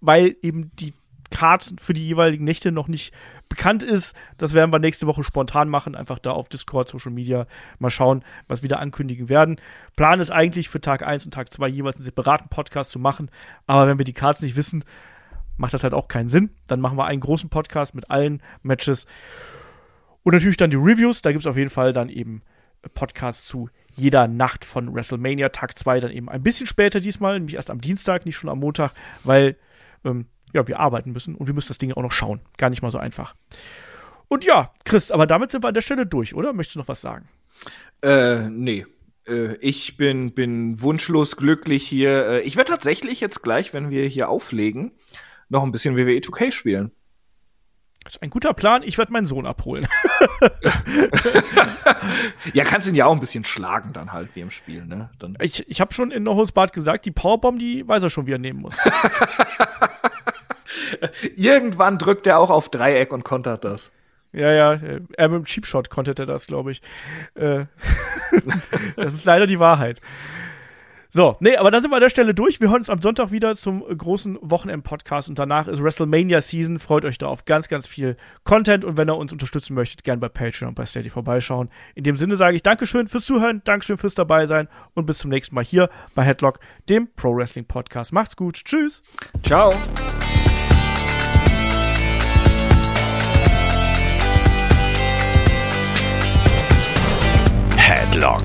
weil eben die Karten für die jeweiligen Nächte noch nicht bekannt ist. Das werden wir nächste Woche spontan machen, einfach da auf Discord, Social Media mal schauen, was wir da ankündigen werden. Plan ist eigentlich für Tag 1 und Tag 2 jeweils einen separaten Podcast zu machen, aber wenn wir die Cards nicht wissen, macht das halt auch keinen Sinn. Dann machen wir einen großen Podcast mit allen Matches. Und natürlich dann die Reviews. Da gibt es auf jeden Fall dann eben Podcasts zu jeder Nacht von WrestleMania, Tag 2, dann eben ein bisschen später diesmal, nämlich erst am Dienstag, nicht schon am Montag, weil ähm, ja, wir arbeiten müssen und wir müssen das Ding auch noch schauen. Gar nicht mal so einfach. Und ja, Chris, aber damit sind wir an der Stelle durch, oder? Möchtest du noch was sagen? Äh, nee. Äh, ich bin, bin wunschlos glücklich hier. Äh, ich werde tatsächlich jetzt gleich, wenn wir hier auflegen, noch ein bisschen WWE 2K spielen. Das ist ein guter Plan. Ich werde meinen Sohn abholen. *laughs* ja, kannst ihn ja auch ein bisschen schlagen dann halt wie im Spiel, ne? Dann ich ich habe schon in Nohos Bart gesagt, die Powerbomb, die weiß er schon, wie er nehmen muss. *laughs* Irgendwann drückt er auch auf Dreieck und kontert das. Ja, ja, er mit dem Cheap Shot kontert er das, glaube ich. Äh, *laughs* das ist leider die Wahrheit. So, nee, aber dann sind wir an der Stelle durch. Wir hören uns am Sonntag wieder zum großen Wochenend-Podcast und danach ist WrestleMania Season. Freut euch da auf ganz, ganz viel Content und wenn ihr uns unterstützen möchtet, gerne bei Patreon und bei Steady vorbeischauen. In dem Sinne sage ich Dankeschön fürs Zuhören, Dankeschön fürs dabei sein und bis zum nächsten Mal hier bei Headlock, dem Pro Wrestling Podcast. Macht's gut. Tschüss. Ciao. Headlock,